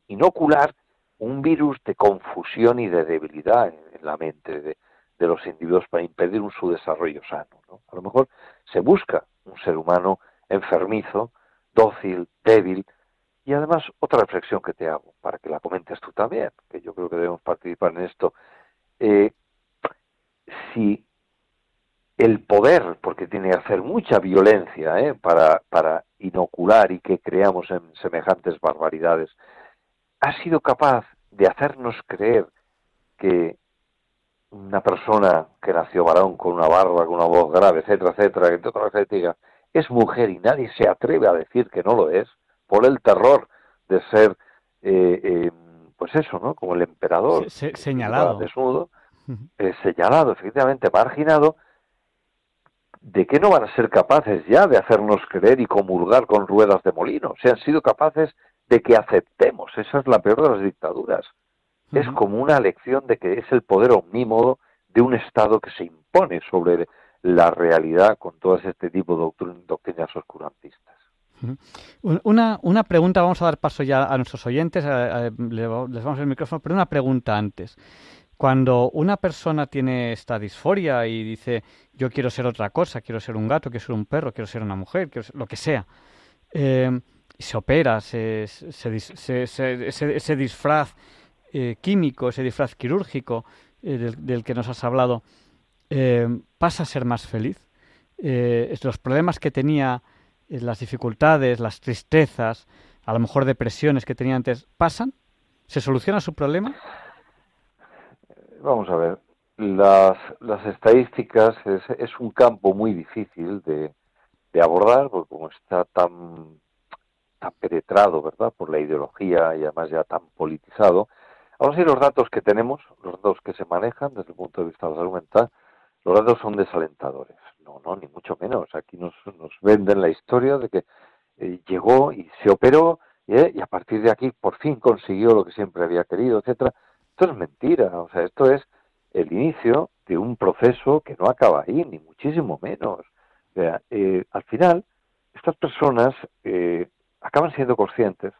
inocular un virus de confusión y de debilidad en, la mente de, de, los individuos para impedir un su desarrollo sano. ¿no? A lo mejor se busca un ser humano enfermizo, dócil, débil, y además otra reflexión que te hago, para que la comentes tú también, que yo creo que debemos participar en esto. Eh, si el poder, porque tiene que hacer mucha violencia ¿eh? para, para inocular y que creamos en semejantes barbaridades, ha sido capaz de hacernos creer que una persona que nació varón con una barba, con una voz grave, etcétera, etcétera, que otra vez diga, es mujer y nadie se atreve a decir que no lo es, por el terror de ser, eh, eh, pues eso, ¿no? Como el emperador.
señalado.
Desnudo, eh, señalado, efectivamente, marginado, ¿de qué no van a ser capaces ya de hacernos creer y comulgar con ruedas de molino? Se han sido capaces de que aceptemos, esa es la peor de las dictaduras, es como una lección de que es el poder omnímodo de un Estado que se impone sobre la realidad con todo este tipo de doctrinas oscurantistas.
Una, una pregunta, vamos a dar paso ya a nuestros oyentes, les vamos el micrófono, pero una pregunta antes. Cuando una persona tiene esta disforia y dice yo quiero ser otra cosa, quiero ser un gato, quiero ser un perro, quiero ser una mujer, quiero lo que sea, eh, se opera, se, ese disfraz eh, químico, ese disfraz quirúrgico eh, del, que nos has hablado, eh, pasa a ser más feliz. los problemas que tenía, las dificultades, las tristezas, a lo mejor depresiones que tenía antes, ¿pasan? ¿Se soluciona su problema?
Vamos a ver, las, las estadísticas es, es, un campo muy difícil de, de abordar, porque como está tan, tan penetrado, ¿verdad?, por la ideología y además ya tan politizado, Aún así, los datos que tenemos, los datos que se manejan desde el punto de vista de la salud mental, los datos son desalentadores. No, no, ni mucho menos. Aquí nos, venden la historia de que eh, llegó y se operó ¿eh? y a partir de aquí por fin consiguió lo que siempre había querido, etcétera. Esto es mentira, o sea, esto es el inicio de un proceso que no acaba ahí, ni muchísimo menos. Eh, al final, estas personas eh, acaban siendo conscientes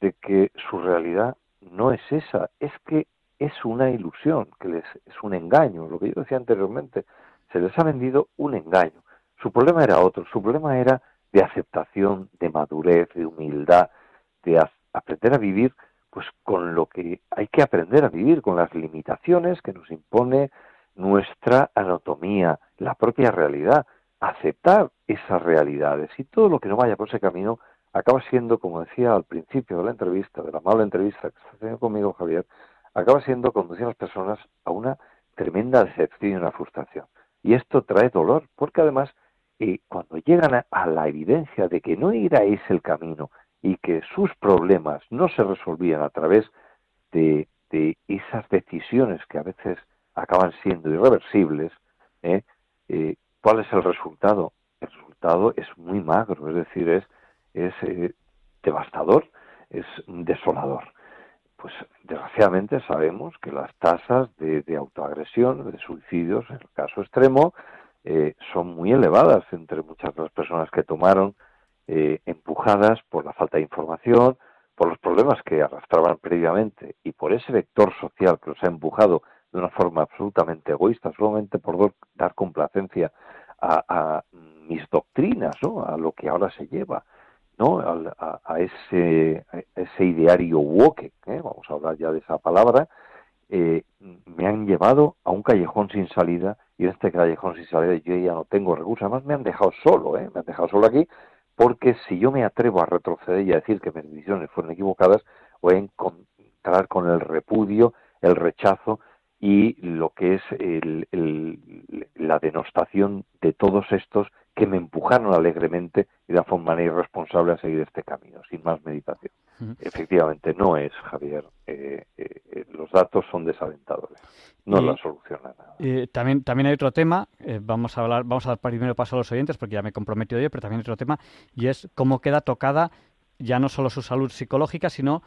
de que su realidad no es esa, es que es una ilusión, que les, es un engaño, lo que yo decía anteriormente, se les ha vendido un engaño. Su problema era otro, su problema era de aceptación, de madurez, de humildad, de aprender a vivir pues con lo que hay que aprender a vivir, con las limitaciones que nos impone nuestra anatomía, la propia realidad, aceptar esas realidades y todo lo que no vaya por ese camino acaba siendo, como decía al principio de la entrevista, de la amable entrevista que está teniendo conmigo Javier, acaba siendo conducir a las personas a una tremenda decepción y una frustración. Y esto trae dolor, porque además eh, cuando llegan a, la evidencia de que no era ese el camino y que sus problemas no se resolvían a través de, esas decisiones que a veces acaban siendo irreversibles, ¿eh? Eh, ¿cuál es el resultado? El resultado es muy magro, es decir, es, es devastador, es desolador. Pues desgraciadamente sabemos que las tasas de, autoagresión, de suicidios, en el caso extremo, eh, son muy elevadas entre muchas de las personas que tomaron, eh, empujadas por la falta de información, por los problemas que arrastraban previamente y por ese vector social que los ha empujado de una forma absolutamente egoísta, solamente por dar complacencia a, mis doctrinas, ¿no? a lo que ahora se lleva, ¿no? a, ese, ese ideario woke, ¿eh? vamos a hablar ya de esa palabra, me han llevado a un callejón sin salida y en este callejón sin salida yo ya no tengo recursos. Además me han dejado solo, ¿eh? me han dejado solo aquí, porque si yo me atrevo a retroceder y a decir que mis decisiones fueron equivocadas, voy a encontrar con el repudio, el rechazo y lo que es la denostación de todos estos que me empujaron alegremente y de forma irresponsable a seguir este camino, sin más meditación. Efectivamente, no es, Javier. Eh, eh, los datos son desalentadores. No la soluciona nada.
también, también hay otro tema. Eh, vamos a hablar, vamos a dar primero paso a los oyentes porque ya me he comprometido yo, pero también hay otro tema y es cómo queda tocada ya no solo su salud psicológica, sino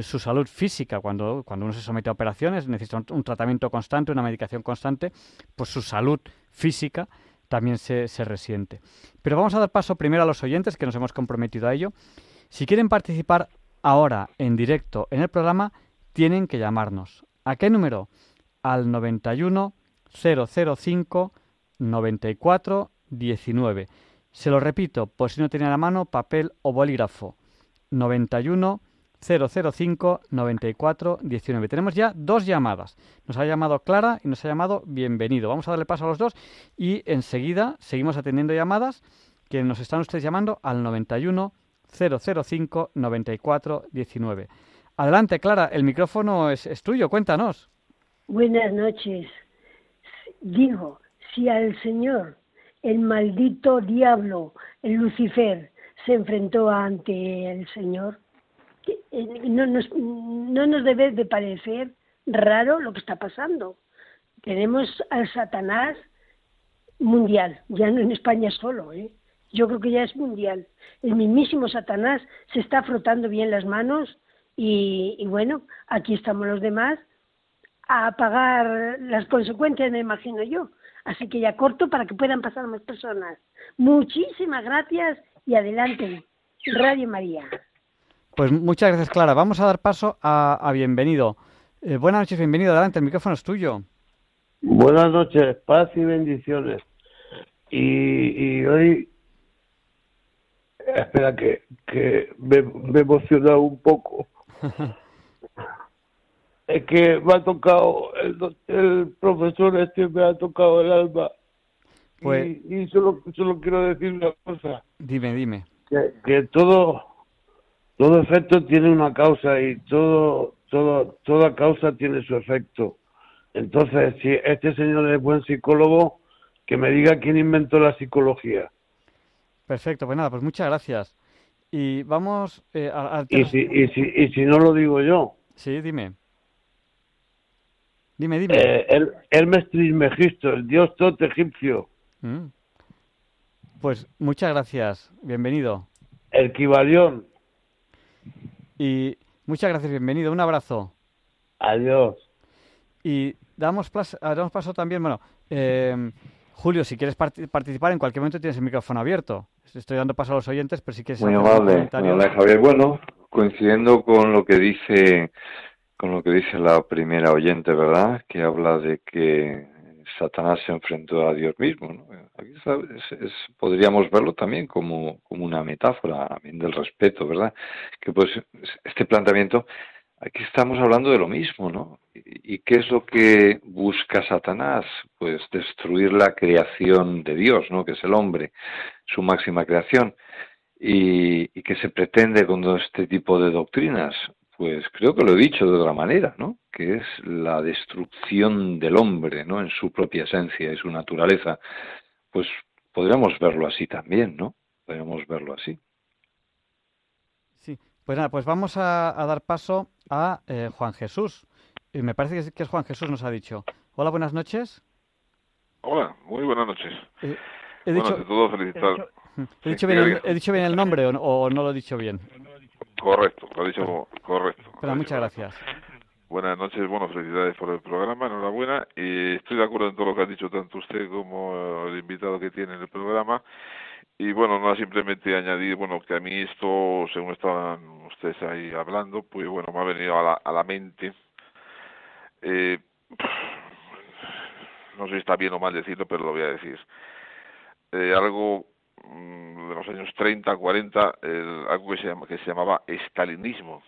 su salud física. Cuando, cuando uno se somete a operaciones, necesita un, tratamiento constante, una medicación constante, pues su salud física también se, resiente. Pero vamos a dar paso primero a los oyentes, que nos hemos comprometido a ello. Si quieren participar ahora en directo en el programa, tienen que llamarnos. ¿A qué número? Al 91 005 94 19. Se lo repito, por si no tienen a la mano papel o bolígrafo. 91 005 94 19. Tenemos ya dos llamadas. Nos ha llamado Clara y nos ha llamado Bienvenido. Vamos a darle paso a los dos y enseguida seguimos atendiendo llamadas que nos están ustedes llamando al 91 005 94 19. Adelante, Clara, el micrófono es, es tuyo, cuéntanos.
Buenas noches. Digo, si al Señor, el maldito diablo, el Lucifer, se enfrentó ante el Señor, no nos, no nos debe de parecer raro lo que está pasando. Tenemos al Satanás mundial, ya no en España solo, ¿eh? yo creo que ya es mundial. El mismísimo Satanás se está frotando bien las manos y, bueno, aquí estamos los demás a pagar las consecuencias, me imagino yo. Así que ya corto para que puedan pasar más personas. Muchísimas gracias y adelante, Radio María.
Pues muchas gracias, Clara. Vamos a dar paso a, Bienvenido. Eh, buenas noches, bienvenido. Adelante, el micrófono es tuyo.
Buenas noches, paz y bendiciones. y hoy Espera que, que me, me he emocionado un poco. es que me ha tocado, el, el profesor este me ha tocado el alma. Pues, y, solo, solo quiero decir una cosa.
Dime, dime.
Que, que todo, todo efecto tiene una causa y todo, todo, toda causa tiene su efecto. Entonces, si este señor es buen psicólogo, que me diga quién inventó la psicología.
Perfecto, pues nada, pues muchas gracias. Y vamos
eh, al ¿Y, si, y, si, y si no lo digo yo.
Sí, dime. Dime, dime.
Eh, el, Hermes Trismegisto, el dios tot egipcio. Mm.
Pues muchas gracias, bienvenido.
El Kibalión.
Y muchas gracias, bienvenido, un abrazo.
Adiós.
Y damos, plazo, damos paso también, bueno, eh, Julio, si quieres part participar, en cualquier momento tienes el micrófono abierto. Estoy dando paso a los oyentes, pero si quieres...
Muy amable, muy Javier. Bueno, coincidiendo con lo que dice con lo que dice la primera oyente, ¿verdad? Que habla de que Satanás se enfrentó a Dios mismo. ¿no? Aquí es, es, podríamos verlo también como, como una metáfora también del respeto, ¿verdad? Que pues este planteamiento, aquí estamos hablando de lo mismo, ¿no? ¿Y, qué es lo que busca Satanás? Pues destruir la creación de Dios, ¿no? Que es el hombre, su máxima creación. Y, y que se pretende con este tipo de doctrinas, pues creo que lo he dicho de otra manera, ¿no? Que es la destrucción del hombre, ¿no? En su propia esencia y su naturaleza. Pues podríamos verlo así también, ¿no? Podríamos verlo así.
Sí, pues nada, pues vamos a, a dar paso a eh, Juan Jesús. Y me parece que es, que es, Juan Jesús, nos ha dicho. Hola, buenas noches.
Hola, muy buenas noches.
Eh,
he
dicho,
bueno, ante todo felicitar.
He dicho, bien el, he dicho bien el nombre o, o no lo he dicho bien.
Correcto, lo ha dicho correcto.
Pero muchas gracias.
Buenas noches, bueno, felicidades por el programa, enhorabuena. Y estoy de acuerdo en todo lo que ha dicho tanto usted como el invitado que tiene en el programa. Y bueno, no simplemente añadir, bueno, que a mí esto, según estaban ustedes ahí hablando, pues bueno, me ha venido a la, a la mente. Eh, no sé si está bien o mal decirlo, pero lo voy a decir. Eh, algo de los años 30, 40, el, algo que se, llama, que se llamaba estalinismo.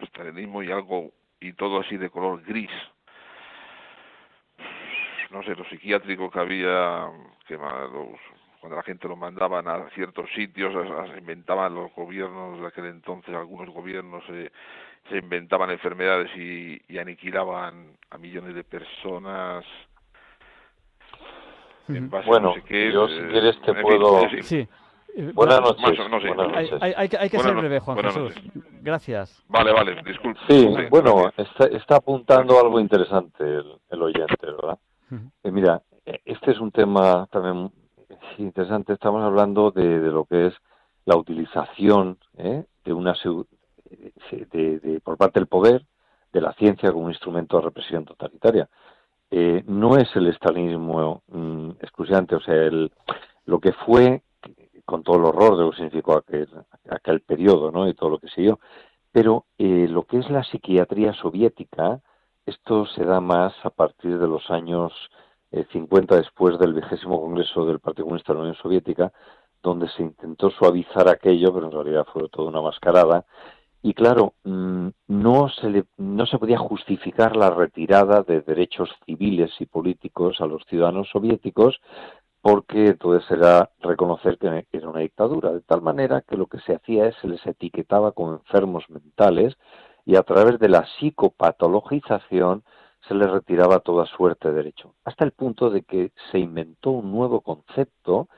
Estalinismo y algo, y todo así de color gris. No sé, lo psiquiátrico que había, que los, cuando la gente lo mandaban a ciertos sitios, se inventaban los gobiernos de aquel entonces, algunos gobiernos eh, se inventaban enfermedades y aniquilaban a millones de personas
bueno,
no sé qué,
yo si
eh,
quieres te
fin,
puedo...
sí.
Sí.
Buenas noches.
Más no sé.
buenas
Hay,
noches.
hay- hay que, hay que ser
Buenas
breve,
noches,
Juan
buenas
Jesús. Gracias.
Vale, vale, disculpe.
Sí,
Sí,
bueno, está, está apuntando algo interesante el, el oyente, ¿verdad? Eh, mira, eh, este es un tema también interesante. Estamos hablando de, de lo que es la utilización ¿eh? de una de- por parte del poder de la ciencia como un instrumento de represión totalitaria. Eh, no es el estalinismo mm, exclusivamente, o sea, el, lo que fue con todo el horror de lo que significó aquel, aquel periodo, ¿no? Y todo lo que siguió. Pero eh, lo que es la psiquiatría soviética, esto se da más a partir de los años eh, 50 después del vigésimo congreso del Partido Comunista de la Unión Soviética, donde se intentó suavizar aquello, pero en realidad fue toda una mascarada. Y claro, mm, no se, le, no se podía justificar la retirada de derechos civiles y políticos a los ciudadanos soviéticos porque entonces era reconocer que era una dictadura, de tal manera que lo que se hacía es se les etiquetaba como enfermos mentales y a través de la psicopatologización se les retiraba toda suerte de derecho, hasta el punto de que se inventó un nuevo concepto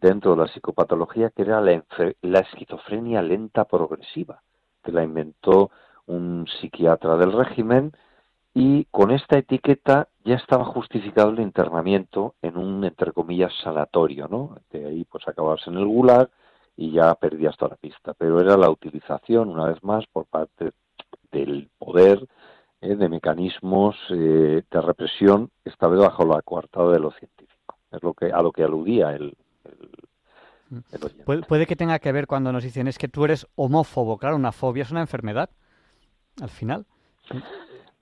dentro de la psicopatología que era la, esquizofrenia lenta progresiva, que la inventó un psiquiatra del régimen y con esta etiqueta ya estaba justificado el internamiento en un, entre comillas, sanatorio, ¿no? De ahí pues acababas en el gulag y ya perdías toda la pista. Pero era la utilización, una vez más, por parte del poder eh, de mecanismos eh, de represión, esta vez bajo la coartada de lo científico. Es lo que, a lo que aludía el,
Puede, puede que tenga que ver cuando nos dicen es que tú eres homófobo. Claro, una fobia es una enfermedad. Al final.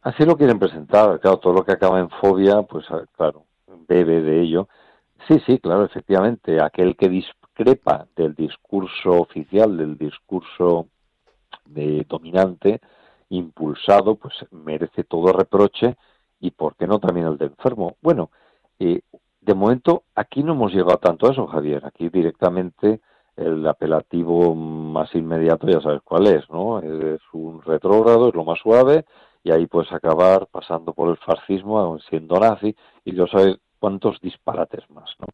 Así lo quieren presentar, claro, todo lo que acaba en fobia, pues ah, claro, bebe de ello. Sí, sí, claro, efectivamente, aquel que discrepa del discurso oficial, del discurso de dominante, impulsado, pues merece todo reproche y, ¿por qué no, también el de enfermo? Bueno, eh, de momento aquí no hemos llegado tanto a eso, Javier. Aquí directamente el apelativo más inmediato ya sabes cuál es, ¿no? Es un retrógrado, es lo más suave y ahí puedes acabar pasando por el fascismo, siendo nazi, y yo sabes cuántos disparates más, ¿no?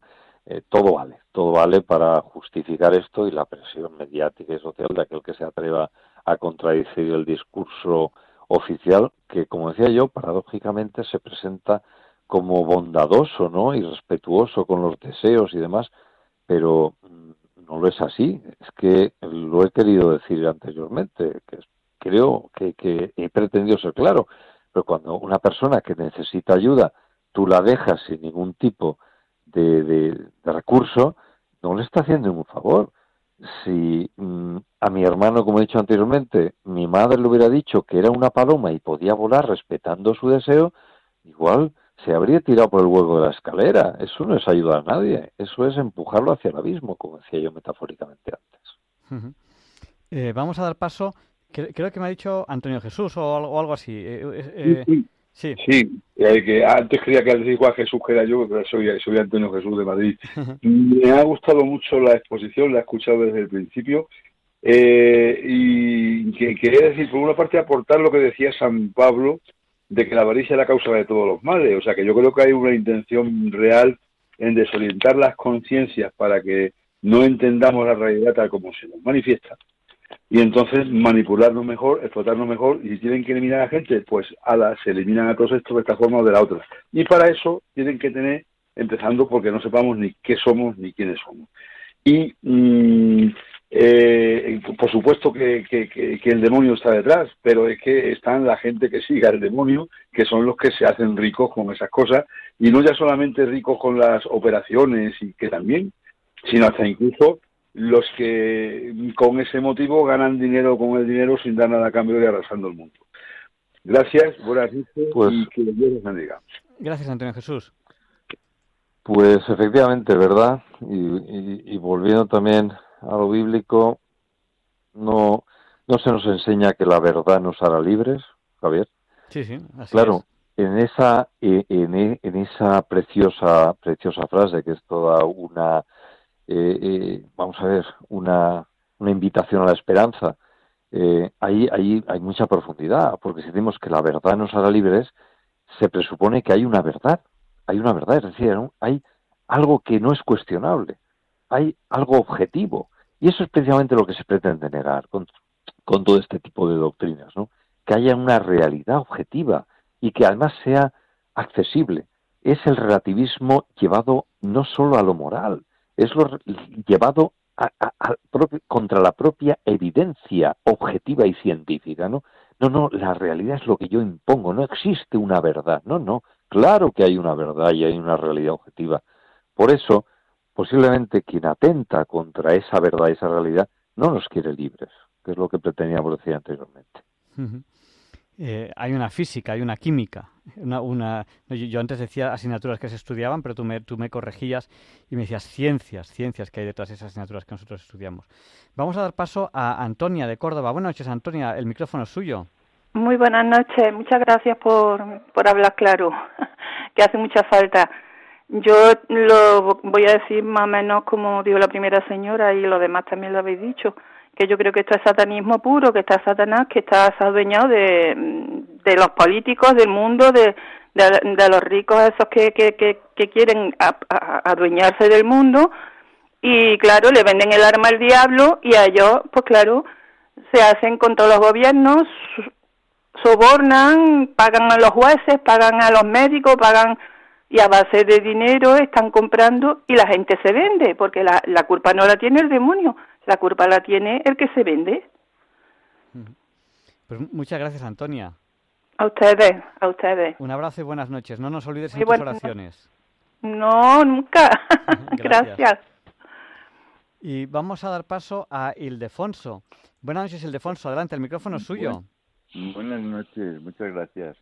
Eh, todo vale, todo vale para justificar esto y la presión mediática y social de aquel que se atreva a contradecir el discurso oficial, que como decía yo, paradójicamente se presenta como bondadoso, ¿no? Y respetuoso con los deseos y demás, pero mm, no lo es así. Es que lo he querido decir anteriormente, que creo que, que he pretendido ser claro. Pero cuando una persona que necesita ayuda, tú la dejas sin ningún tipo de, recurso, no le está haciendo un favor. Si mm, a mi hermano, como he dicho anteriormente, mi madre le hubiera dicho que era una paloma y podía volar respetando su deseo, igual se habría tirado por el hueco de la escalera. Eso no es ayudar a nadie, eso es empujarlo hacia el abismo, como decía yo metafóricamente antes.
eh, vamos a dar paso, creo, que me ha dicho Antonio Jesús o algo, algo así. Eh, eh,
sí, sí. sí. Eh, que antes creía que decir igual Jesús que era yo, pero soy, soy Antonio Jesús de Madrid. me ha gustado mucho la exposición, la he escuchado desde el principio. y que quería decir, por una parte, aportar lo que decía San Pablo de que la avaricia es la causa de todos los males. O sea que yo creo que hay una intención real en desorientar las conciencias para que no entendamos la realidad tal como se nos manifiesta. Y entonces manipularnos mejor, explotarnos mejor, y si tienen que eliminar a gente, pues a se eliminan a todos estos de esta forma o de la otra. Y para eso tienen que tener, empezando porque no sepamos ni qué somos ni quiénes somos. Y mm, eh, por supuesto que, el demonio está detrás, pero es que están la gente que sigue al demonio, que son los que se hacen ricos con esas cosas, y no ya solamente ricos con las operaciones, y que también, sino hasta incluso los que con ese motivo ganan dinero con el dinero sin dar nada a cambio y arrasando el mundo. Gracias, buenas noches pues y que Dios les bendiga.
Gracias, Antonio Jesús.
Pues efectivamente, ¿verdad? y volviendo también a lo bíblico, no, no se nos enseña que la verdad nos hará libres, Javier.
Sí, sí,
claro, en esa e, en, en, esa preciosa preciosa frase que es toda una eh, eh, vamos a ver una, una invitación a la esperanza. Eh, ahí, ahí hay mucha profundidad, porque si decimos que la verdad nos hará libres, se presupone que hay una verdad, hay una verdad, es decir, hay algo que no es cuestionable hay algo objetivo. Y eso es precisamente lo que se pretende negar con, todo este tipo de doctrinas, ¿no? Que haya una realidad objetiva y que además sea accesible. Es el relativismo llevado no solo a lo moral, es lo llevado a, contra la propia evidencia objetiva y científica, ¿no? No, no, la realidad es lo que yo impongo, no existe una verdad, no, no, claro que hay una verdad y hay una realidad objetiva. Por eso, posiblemente quien atenta contra esa verdad, y esa realidad, no nos quiere libres, que es lo que pretendíamos decir anteriormente.
Eh, hay una física, hay una química. Una, yo, antes decía asignaturas que se estudiaban, pero tú me, tú me corregías y me decías ciencias, ciencias que hay detrás de esas asignaturas que nosotros estudiamos. Vamos a dar paso a Antonia de Córdoba. Buenas noches, Antonia. El micrófono es suyo.
Muy buenas noches. Muchas gracias por, por hablar claro, que hace mucha falta. Yo lo voy a decir más o menos como dijo la primera señora y lo demás también lo habéis dicho, que yo creo que esto es satanismo puro, que está Satanás, que está adueñado de, de los políticos, del mundo, de, de, los ricos esos que, que, que, quieren adueñarse del mundo. Y claro, le venden el arma al diablo y a ellos, pues claro, se hacen con todos los gobiernos, sobornan, pagan a los jueces, pagan a los médicos, pagan y a base de dinero están comprando y la gente se vende, porque la, la culpa no la tiene el demonio, la culpa la tiene el que se vende.
Pues muchas gracias, Antonia.
A ustedes, a ustedes.
Un abrazo y buenas noches. No nos olvides en tus oraciones.
No, nunca. gracias.
Y vamos a dar paso a Ildefonso. Buenas noches, Ildefonso. Adelante, el micrófono es suyo.
Buenas noches, muchas gracias.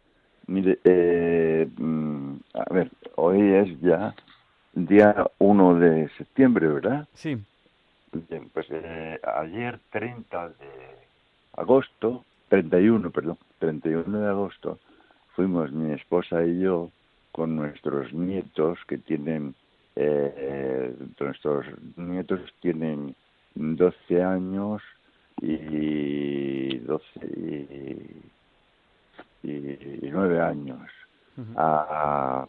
Mire, eh, mm, a ver, hoy es ya día 1 de septiembre, ¿verdad?
Sí.
Bien, pues eh, ayer 30 de agosto, 31, perdón, 31 de agosto, fuimos mi esposa y yo con nuestros nietos que tienen, eh, nuestros nietos tienen 12 años y 12 y y nueve años a,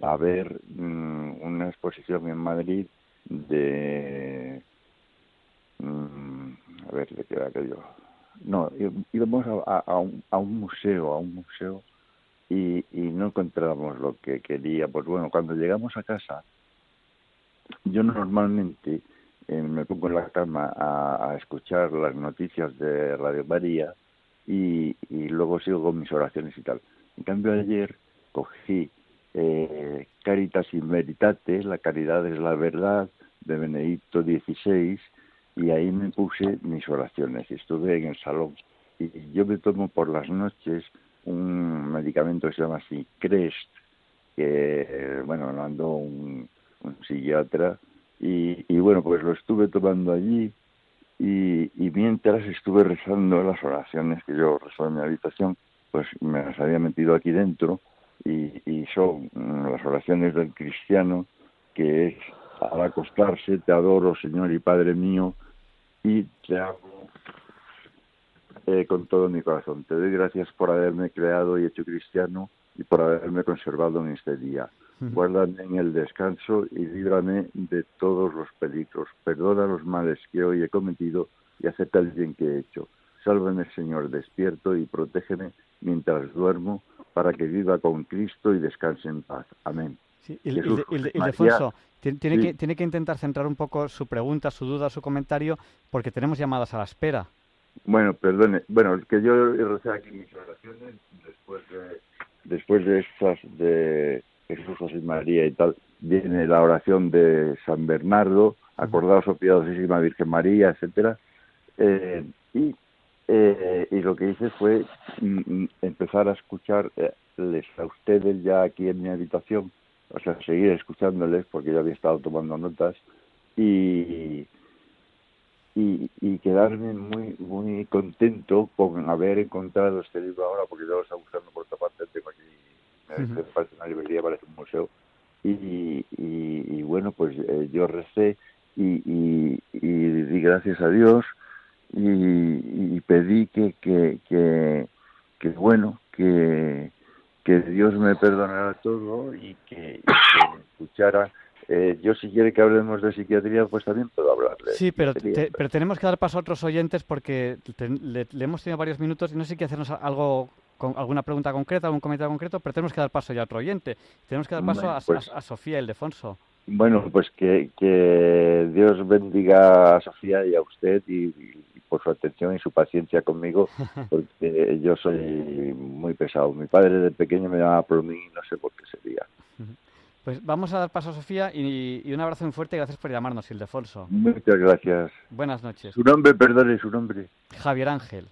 a, ver mm, una exposición en Madrid de mm, a ver de qué era aquello no íbamos a, a, un, a un museo a un museo y, y no encontrábamos lo que queríamos bueno cuando llegamos a casa yo normalmente eh, me pongo en la cama a, a, escuchar las noticias de Radio María y, y, luego sigo con mis oraciones y tal. En cambio ayer cogí eh, Caritas in Veritate, la caridad es la verdad, de Benedicto XVI, y ahí me puse mis oraciones. Estuve en el salón. Y yo me tomo por las noches un medicamento que se llama Crest, que, bueno, lo un psiquiatra, y, y, bueno, pues lo estuve tomando allí, y, y, mientras estuve rezando las oraciones que yo rezo en mi habitación, pues me las había metido aquí dentro, y, y son las oraciones del cristiano, que es al acostarse, te adoro, Señor y Padre mío, y te amo eh, con todo mi corazón. Te doy gracias por haberme creado y hecho cristiano y por haberme conservado en este día. Guárdame en el descanso y líbrame de todos los peligros. Perdona los males que hoy he cometido y acepta el bien que he hecho. Sálvame, Señor, despierto y protégeme mientras duermo para que viva con Cristo y descanse en paz. Amén.
Sí, y, Jesús, tiene, sí. que, tiene que intentar centrar un poco su pregunta, su duda, su comentario, porque tenemos llamadas a la espera.
Bueno, perdone. Bueno, que yo recé aquí mis oraciones después de, después de estas de Jesús, José María y tal, viene la oración de San Bernardo, acordaos, oh piadosísima Virgen María, etcétera, eh, y eh, y lo que hice fue mm, empezar a escucharles a ustedes ya aquí en mi habitación, o sea, seguir escuchándoles porque yo había estado tomando notas y, y, y quedarme muy muy contento con haber encontrado este libro ahora porque yo lo estaba buscando por otra parte, tengo aquí, me uh -huh. parece una librería, parece un museo y, y, y bueno, pues eh, yo recé y, y, di gracias a Dios y, y pedí que, que, que, que, bueno, que, que Dios me perdonara todo y que, que escuchara. Eh, yo si quiere que hablemos de psiquiatría, pues también puedo hablar de
Sí, pero, te, pero tenemos que dar paso a otros oyentes porque te, le, le, hemos tenido varios minutos y no sé que hacernos algo con alguna pregunta concreta, algún comentario concreto, pero tenemos que dar paso ya a otro oyente. Tenemos que dar paso bueno, pues, a, a, a Sofía Ildefonso.
Bueno, pues que, que Dios bendiga a Sofía y a usted y, y por su atención y su paciencia conmigo, porque yo soy muy pesado. Mi padre de pequeño me llamaba por mí, no sé por qué sería.
Pues vamos a dar paso a Sofía y, y un abrazo muy fuerte y gracias por llamarnos, Ildefonso.
Muchas gracias.
Buenas noches.
Su nombre, perdone, su nombre.
Javier Ángel.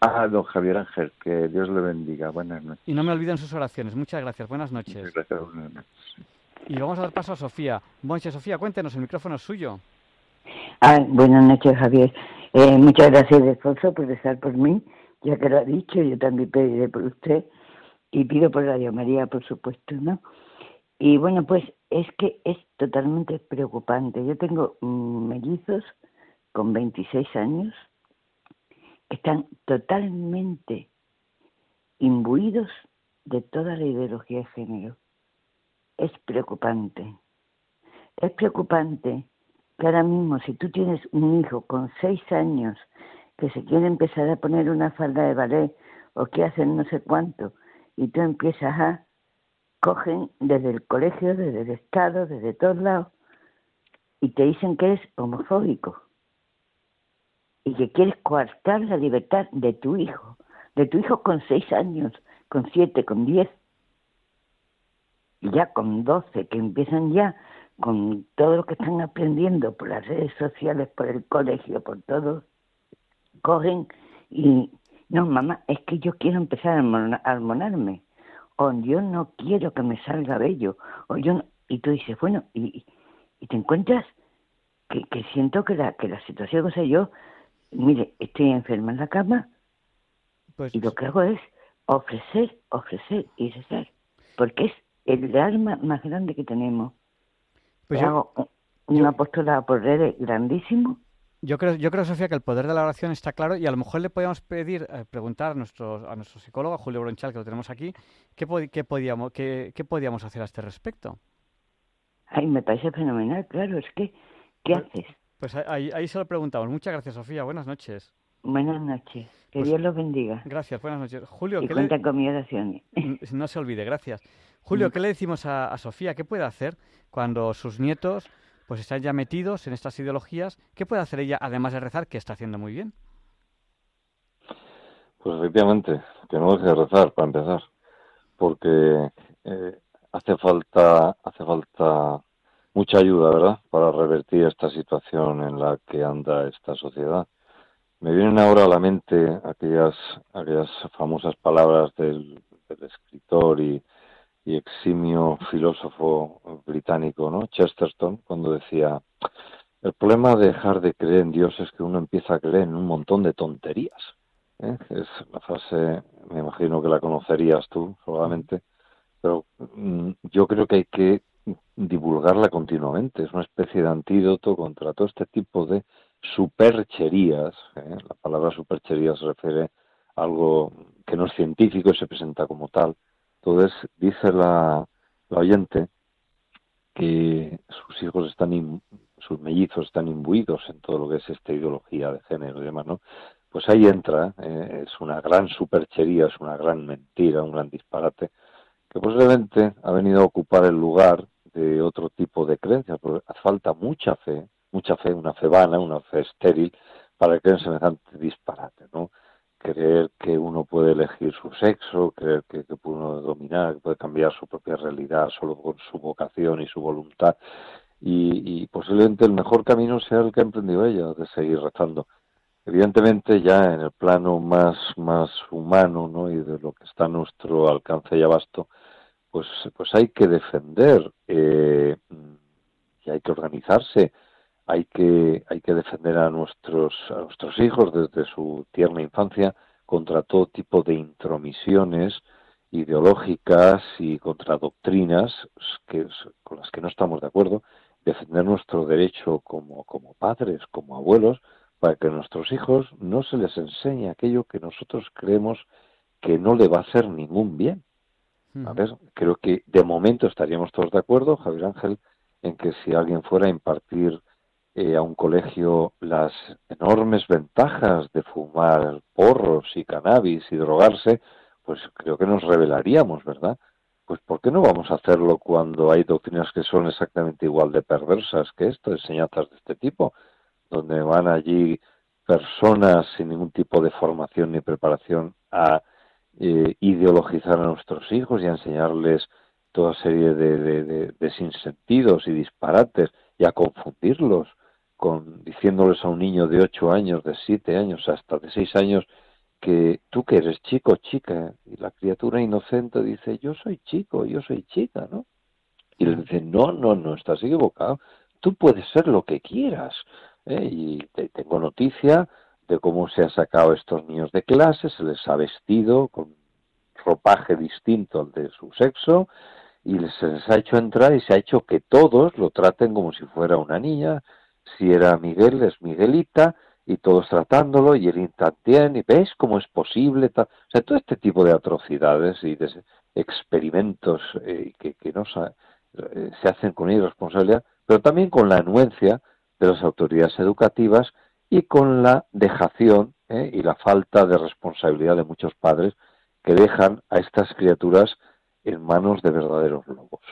Ah, don Javier Ángel, que Dios le bendiga. Buenas noches.
Y no me olviden sus oraciones. Muchas gracias. Buenas noches.
Muchas gracias. Buenas noches.
Y vamos a dar paso a Sofía. Buenas Sofía, cuéntenos, el micrófono es suyo.
Ah, buenas noches, Javier. Eh, muchas gracias, Alfonso, por estar por mí, ya que lo ha dicho, yo también pediré por usted y pido por Radio María, por supuesto, ¿no? Y bueno, pues es que es totalmente preocupante. Yo tengo mmm, mellizos con 26 años que están totalmente imbuidos de toda la ideología de género. Es preocupante. Es preocupante que ahora mismo si tú tienes un hijo con seis años que se quiere empezar a poner una falda de ballet o que hacen no sé cuánto y tú empiezas a cogen desde el colegio, desde el Estado, desde todos lados y te dicen que es homofóbico y que quieres coartar la libertad de tu hijo, de tu hijo con seis años, con siete, con diez y ya con doce, que empiezan ya con todo lo que están aprendiendo por las redes sociales, por el colegio, por todo, cogen y, no, mamá, es que yo quiero empezar a hormonarme, o yo no quiero que me salga bello, o yo no, y tú dices, bueno, y, y te encuentras que, que siento que la, que la situación, o sea, yo, mire, estoy enferma en la cama, pues, y lo que hago es ofrecer, ofrecer y rezar, porque es el arma más grande que tenemos pues yo, hago un yo, apostolado por redes grandísimo.
Yo creo, yo creo, Sofía, que el poder de la oración está claro y a lo mejor le podíamos pedir, eh, preguntar a nuestro, a nuestro psicólogo, a Julio Bronchal, que lo tenemos aquí, ¿qué, qué, podíamos, qué, qué podíamos hacer a este respecto?
Ay, me parece fenomenal, claro, es que, ¿qué
pues,
haces?
Pues ahí, ahí se lo preguntamos. Muchas gracias, Sofía. Buenas noches.
Buenas noches. Que pues, Dios los bendiga.
Gracias, buenas noches. Julio,
y
¿qué
cuenta
le...
con mi oración.
No se olvide, gracias. Julio,
Mm.
¿qué le decimos a, a Sofía? ¿Qué puede hacer cuando sus nietos pues están ya metidos en estas ideologías. ¿Qué puede hacer ella, además de rezar, que está haciendo muy bien?
Pues efectivamente, que no deje de rezar, para empezar, porque eh, hace falta, hace falta mucha ayuda, ¿verdad?, para revertir esta situación en la que anda esta sociedad. Me vienen ahora a la mente aquellas, aquellas famosas palabras del, escritor y, y, eximio filósofo británico, ¿no? Chesterton, cuando decía, el problema de dejar de creer en Dios es que uno empieza a creer en un montón de tonterías. ¿eh? Es la frase, me imagino que la conocerías tú, probablemente, pero mm, yo creo que hay que divulgarla continuamente. Es una especie de antídoto contra todo este tipo de supercherías. ¿eh? La palabra superchería se refiere a algo que no es científico y se presenta como tal. Entonces, dice la, la oyente que sus hijos están, sus mellizos están imbuidos en todo lo que es esta ideología de género y demás, ¿no? Pues ahí entra, ¿eh? es una gran superchería, es una gran mentira, un gran disparate, que posiblemente ha venido a ocupar el lugar de otro tipo de creencias, porque hace falta mucha fe, mucha fe, una fe vana, una fe estéril, para creer en semejante disparate, ¿no? Creer que uno puede elegir su sexo, creer que, que puede dominar, que puede cambiar su propia realidad solo con su vocación y su voluntad. Y, posiblemente el mejor camino sea el que ha emprendido ella, de seguir rezando. Evidentemente ya en el plano más, más humano ¿no? y de lo que está a nuestro alcance y abasto, pues, pues hay que defender eh, y hay que organizarse, hay que, hay que defender a nuestros, a nuestros hijos desde su tierna infancia contra todo tipo de intromisiones ideológicas y contra doctrinas que, con las que no estamos de acuerdo, defender nuestro derecho como, como padres, como abuelos, para que a nuestros hijos no se les enseñe aquello que nosotros creemos que no le va a hacer ningún bien. A ver, creo que de momento estaríamos todos de acuerdo, Javier Ángel, en que si alguien fuera a impartir eh, a un colegio las enormes ventajas de fumar porros y cannabis y drogarse, pues creo que nos revelaríamos, ¿verdad? Pues ¿por qué no vamos a hacerlo cuando hay doctrinas que son exactamente igual de perversas que esto, enseñanzas de este tipo, donde van allí personas sin ningún tipo de formación ni preparación a eh, ideologizar a nuestros hijos y a enseñarles toda serie de, de, sinsentidos y disparates y a confundirlos con diciéndoles a un niño de ocho años, de siete años, hasta de seis años, que tú que eres chico, chica, y la criatura inocente dice, yo soy chico, yo soy chica, ¿no? Y le dice, no, no, no, estás equivocado, tú puedes ser lo que quieras. ¿eh? Y te, tengo noticia de cómo se han sacado estos niños de clase, se les ha vestido con ropaje distinto al de su sexo y se les ha hecho entrar y se ha hecho que todos lo traten como si fuera una niña, si era Miguel es Miguelita y todos tratándolo y él también y ves cómo es posible, o sea, todo este tipo de atrocidades y de experimentos eh, que, que no se, eh, se hacen con irresponsabilidad, pero también con la anuencia de las autoridades educativas y con la dejación ¿eh? y la falta de responsabilidad de muchos padres que dejan a estas criaturas en manos de verdaderos lobos.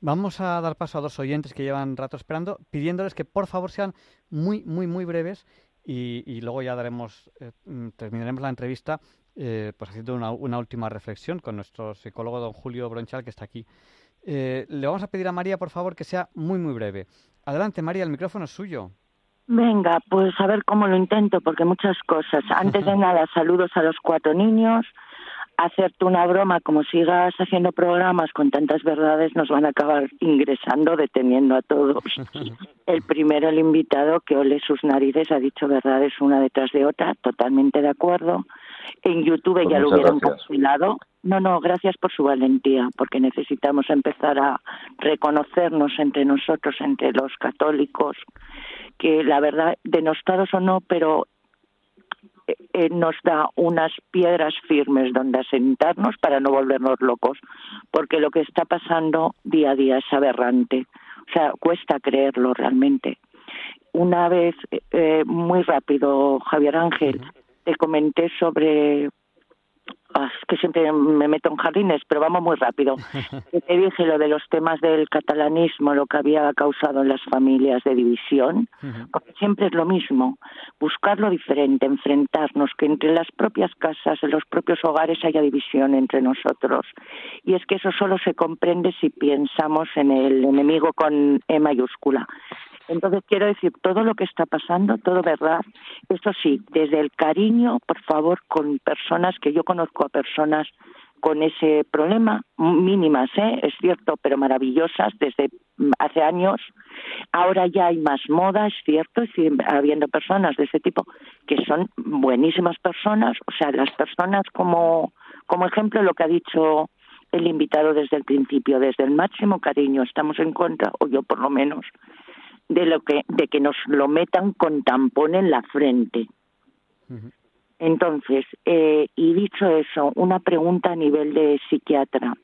Vamos a dar paso a dos oyentes que llevan rato esperando, pidiéndoles que por favor sean muy, muy, muy breves y, luego ya daremos, eh, mm, terminaremos la entrevista eh, pues haciendo una, una, última reflexión con nuestro psicólogo don Julio Bronchal que está aquí. le vamos a pedir a María, por favor, que sea muy, muy breve. Adelante, María, el micrófono es suyo.
Venga, pues a ver cómo lo intento, porque muchas cosas. Antes de nada, saludos a los cuatro niños. Hacerte una broma, como sigas haciendo programas con tantas verdades, nos van a acabar ingresando, deteniendo a todos. El primero, el invitado, que ole sus narices, ha dicho verdades una detrás de otra, totalmente de acuerdo. En YouTube
Pues
ya lo hubieran cancelado. No, no, gracias por su valentía, porque necesitamos empezar a reconocernos entre nosotros, entre los católicos, que la verdad, denostados o no, pero eh, eh, nos da unas piedras firmes donde asentarnos para no volvernos locos, porque lo que está pasando día a día es aberrante. O sea, cuesta creerlo realmente. Una vez, eh, muy rápido, Javier Ángel, te comenté sobre es que siempre me meto en jardines, pero vamos muy rápido. Te dije lo de los temas del catalanismo, lo que había causado en las familias de división, porque siempre es lo mismo, buscar lo diferente, enfrentarnos, que entre las propias casas, en los propios hogares haya división entre nosotros. Y es que eso solo se comprende si pensamos en el enemigo con E mayúscula. Entonces quiero decir, todo lo que está pasando, todo verdad, eso sí, desde el cariño, por favor, con personas que yo conozco a personas con ese problema, mínimas, ¿eh? es cierto, pero maravillosas desde hace años. Ahora ya hay más moda, es cierto, y habiendo personas de ese tipo que son buenísimas personas, o sea, las personas como, como ejemplo lo que ha dicho el invitado desde el principio, desde el máximo cariño, estamos en contra, o yo por lo menos, de lo que de que nos lo metan con tampón en la frente. Entonces, eh, y dicho eso, una pregunta a nivel de psiquiatra.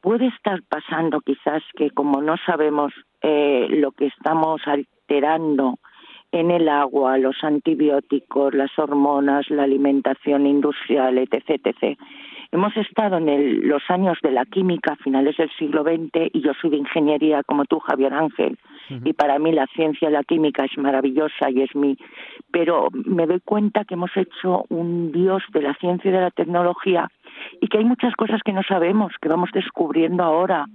Puede estar pasando quizás que como no sabemos eh, lo que estamos alterando en el agua, los antibióticos, las hormonas, la alimentación industrial, etc., etc., Hemos estado en los años de la química, finales del siglo XX, y yo soy de ingeniería como tú, Javier Ángel, y para mí la ciencia y la química es maravillosa y es mi... Pero me doy cuenta que hemos hecho un dios de la ciencia y de la tecnología y que hay muchas cosas que no sabemos, que vamos descubriendo ahora.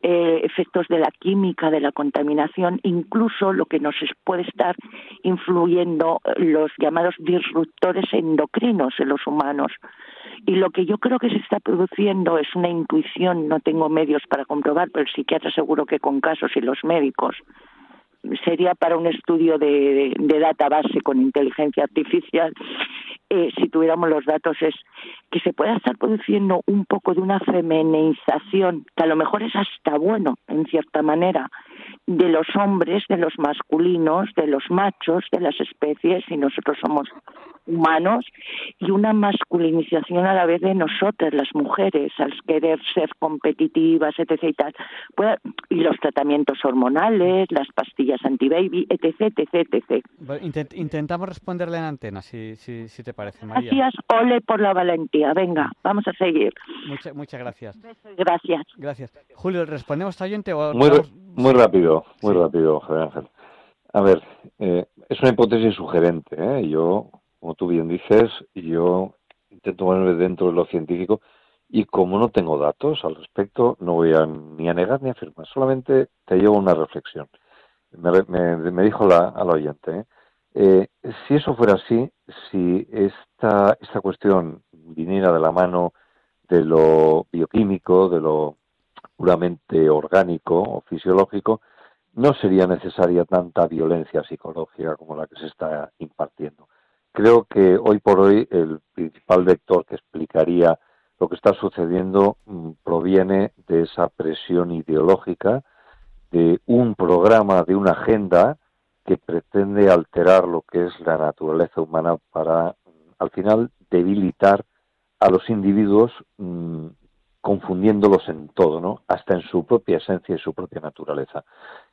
Eh, efectos de la química, de la contaminación, incluso lo que nos puede estar influyendo eh, los llamados disruptores endocrinos en los humanos. Y lo que yo creo que se está produciendo es una intuición, no tengo medios para comprobar, pero el psiquiatra seguro que con casos y los médicos sería para un estudio de, de database con inteligencia artificial, eh, si tuviéramos los datos, es que se pueda estar produciendo un poco de una feminización, que a lo mejor es hasta bueno, en cierta manera, de los hombres, de los masculinos, de los machos, de las especies, y nosotros somos humanos, y una masculinización a la vez de nosotras, las mujeres, al querer ser competitivas, etc. y tal. y los tratamientos hormonales, las pastillas antibaby, etc. etc, etc.
intentamos responderle en antena, si, si, si te parece, María.
Gracias, ole por la valentía. Venga, vamos a seguir.
muchas gracias.
Gracias.
Gracias. Julio, ¿respondemos a oyente o...?
Muy, muy rápido, muy rápido, Javier Ángel. A ver, eh, es una hipótesis sugerente. ¿eh? Yo, como tú bien dices, yo intento ponerme dentro de lo científico y como no tengo datos al respecto, no voy a ni a negar ni a afirmar. Solamente te llevo una reflexión. Me, dijo la, al oyente, ¿eh? Eh, si eso fuera así, si esta, esta cuestión viniera de la mano de lo bioquímico, de lo puramente orgánico o fisiológico, no sería necesaria tanta violencia psicológica como la que se está impartiendo. Creo que hoy por hoy el principal vector que explicaría lo que está sucediendo mm, proviene de esa presión ideológica, de un programa, de una agenda que pretende alterar lo que es la naturaleza humana para, al final, debilitar a los individuos mm, confundiéndolos en todo, ¿no? Hasta en su propia esencia y su propia naturaleza.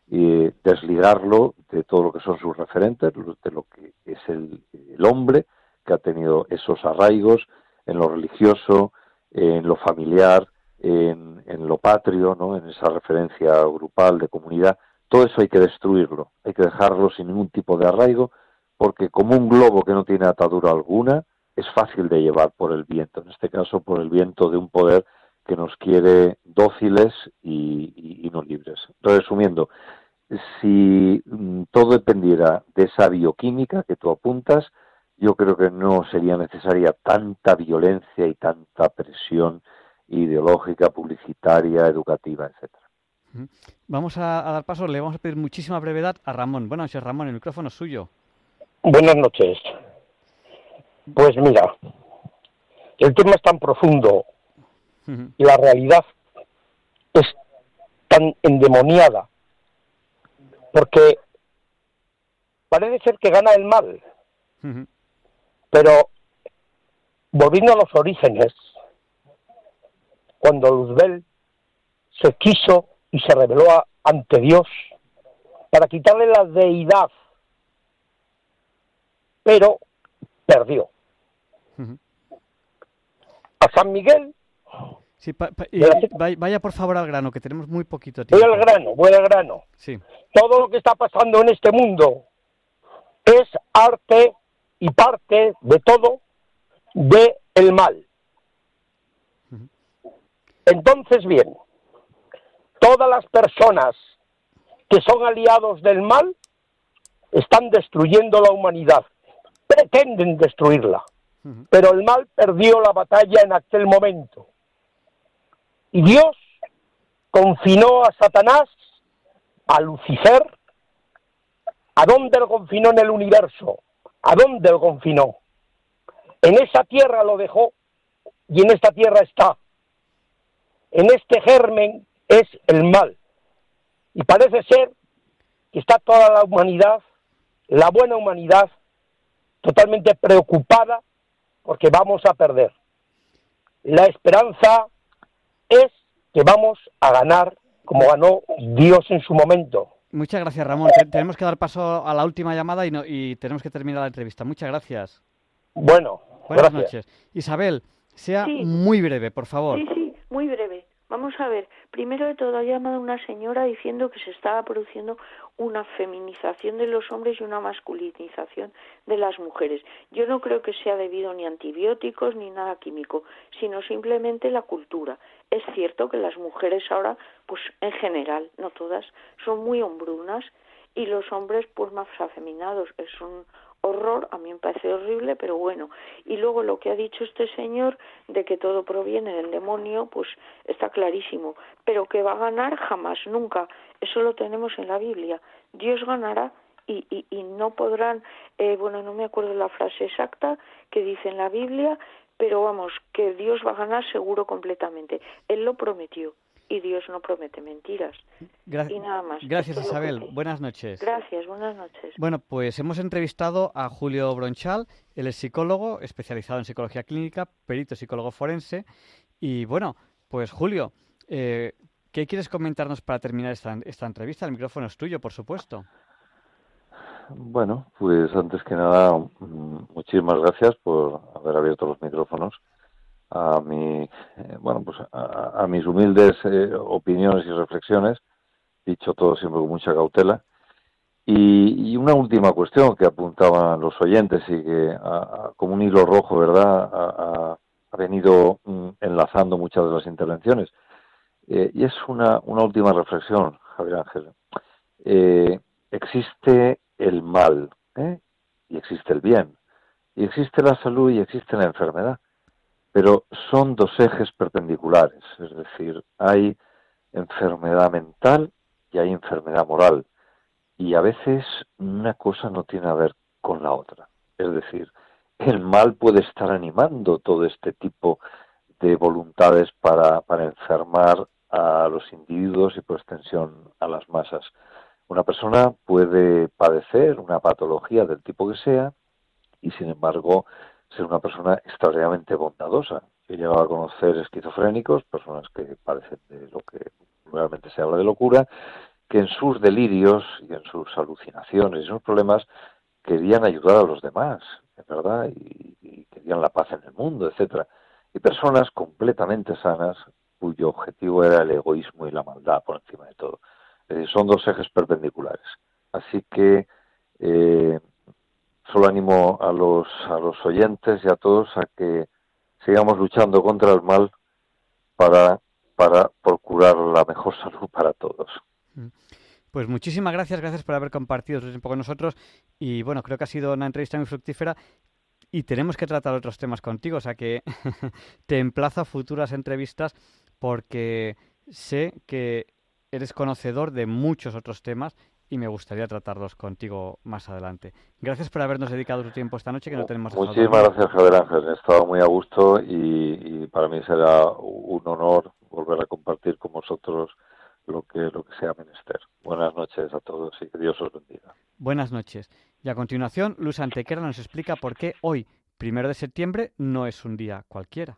Y desligarlo de todo lo que son sus referentes, de lo que es el, hombre, que ha tenido esos arraigos en lo religioso, en lo familiar, en, en lo patrio, ¿no? En esa referencia grupal de comunidad. Todo eso hay que destruirlo, hay que dejarlo sin ningún tipo de arraigo, porque como un globo que no tiene atadura alguna, es fácil de llevar por el viento, en este caso por el viento de un poder que nos quiere dóciles y, no libres. Resumiendo, si mm, todo dependiera de esa bioquímica que tú apuntas, yo creo que no sería necesaria tanta violencia y tanta presión ideológica, publicitaria, educativa, etcétera.
Vamos a, dar paso, le vamos a pedir muchísima brevedad a Ramón. Buenas noches, Ramón, el micrófono es suyo.
Buenas noches. Pues mira, el tema es tan profundo y la realidad es tan endemoniada porque parece ser que gana el mal. Pero volviendo a los orígenes, cuando Luzbel se quiso y se reveló ante Dios para quitarle la deidad, pero perdió. a San Miguel.
Sí, pa- pa- y-
De la-
y vaya, por favor al grano, que tenemos muy poquito
Voy
tiempo.
al grano, voy al grano.
Sí.
Todo lo que está pasando en este mundo es arte y parte de todo de el mal. Entonces, bien, todas las personas que son aliados del mal están destruyendo la humanidad, pretenden destruirla, pero el mal perdió la batalla en aquel momento. Y Dios confinó a Satanás, a Lucifer, ¿a dónde lo confinó en el universo? ¿A dónde lo confinó? En esa tierra lo dejó y en esta tierra está. En este germen es el mal. Y parece ser que está toda la humanidad, la buena humanidad, totalmente preocupada porque vamos a perder. La esperanza es que vamos a ganar como ganó Dios en su momento.
Muchas gracias, Ramón. Te- tenemos que dar paso a la última llamada y, no- y tenemos que terminar la entrevista. Muchas gracias.
Bueno,
Buenas
gracias.
noches. Isabel, sea
Sí.
muy breve, por favor.
Sí, sí, muy breve. Vamos a ver. Primero de todo, ha llamado una señora diciendo que se estaba produciendo una feminización de los hombres y una masculinización de las mujeres. Yo no creo que sea debido ni a antibióticos ni nada químico, sino simplemente la cultura. Es cierto que las mujeres ahora, pues en general, no todas, son muy hombrunas y los hombres pues más afeminados. Es horror, a mí me parece horrible, pero bueno. Y luego lo que ha dicho este señor de que todo proviene del demonio, pues está clarísimo. Pero que va a ganar jamás, nunca. Eso lo tenemos en la Biblia. Dios ganará y, y, y no podrán, eh, bueno, no me acuerdo la frase exacta que dice en la Biblia, pero vamos, que Dios va a ganar seguro completamente. Él lo prometió y Dios no promete mentiras.
Gra-
y nada más.
Gracias,
Esto que
Isabel. Buenas noches.
Gracias, buenas noches.
Bueno, pues hemos entrevistado a Julio Bronchal, él es psicólogo, especializado en psicología clínica, perito psicólogo forense. Y bueno, pues Julio, eh, ¿qué quieres comentarnos para terminar esta, esta entrevista? El micrófono es tuyo, por supuesto.
Bueno, pues antes que nada, mm, muchísimas gracias por haber abierto los micrófonos a mi, eh, bueno, pues a, a mis humildes eh, opiniones y reflexiones, dicho todo siempre con mucha cautela. Y, y una última cuestión que apuntaban los oyentes y que a- como un hilo rojo, ¿verdad?, ha, venido mm, enlazando muchas de las intervenciones. Eh, y es una, una última reflexión, Javier Ángel. Existe el mal y existe el bien, y existe la salud y existe la enfermedad, pero son dos ejes perpendiculares, es decir, hay enfermedad mental y hay enfermedad moral, y a veces una cosa no tiene a ver con la otra, es decir, el mal puede estar animando todo este tipo de voluntades para, para enfermar a los individuos y por extensión a las masas. Una persona puede padecer una patología del tipo que sea y sin embargo ser una persona extraordinariamente bondadosa. He llegado a conocer esquizofrénicos, personas que padecen de lo que realmente se habla de locura, que en sus delirios y en sus alucinaciones y sus problemas querían ayudar a los demás, ¿verdad? Y, y querían la paz en el mundo, etcétera. Y personas completamente sanas cuyo objetivo era el egoísmo y la maldad por encima de todo. Es decir, son dos ejes perpendiculares. Así que eh, solo animo a los, a los oyentes y a todos a que sigamos luchando contra el mal para, para procurar la mejor salud para todos.
Pues muchísimas gracias, gracias por haber compartido tu tiempo con nosotros. Y bueno, creo que ha sido una entrevista muy fructífera y tenemos que tratar otros temas contigo. O sea que te emplazo a futuras entrevistas porque sé que eres conocedor de muchos otros temas y me gustaría tratarlos contigo más adelante. Gracias por habernos dedicado tu tiempo esta noche que no tenemos
Muchísimas gracias, Javier Ángel. He estado muy a gusto y, y para mí será un honor volver a compartir con vosotros lo que, lo que sea menester. Buenas noches a todos y que Dios os bendiga.
Buenas noches. Y a continuación, Luz Antequera nos explica por qué hoy, primero de septiembre, no es un día cualquiera.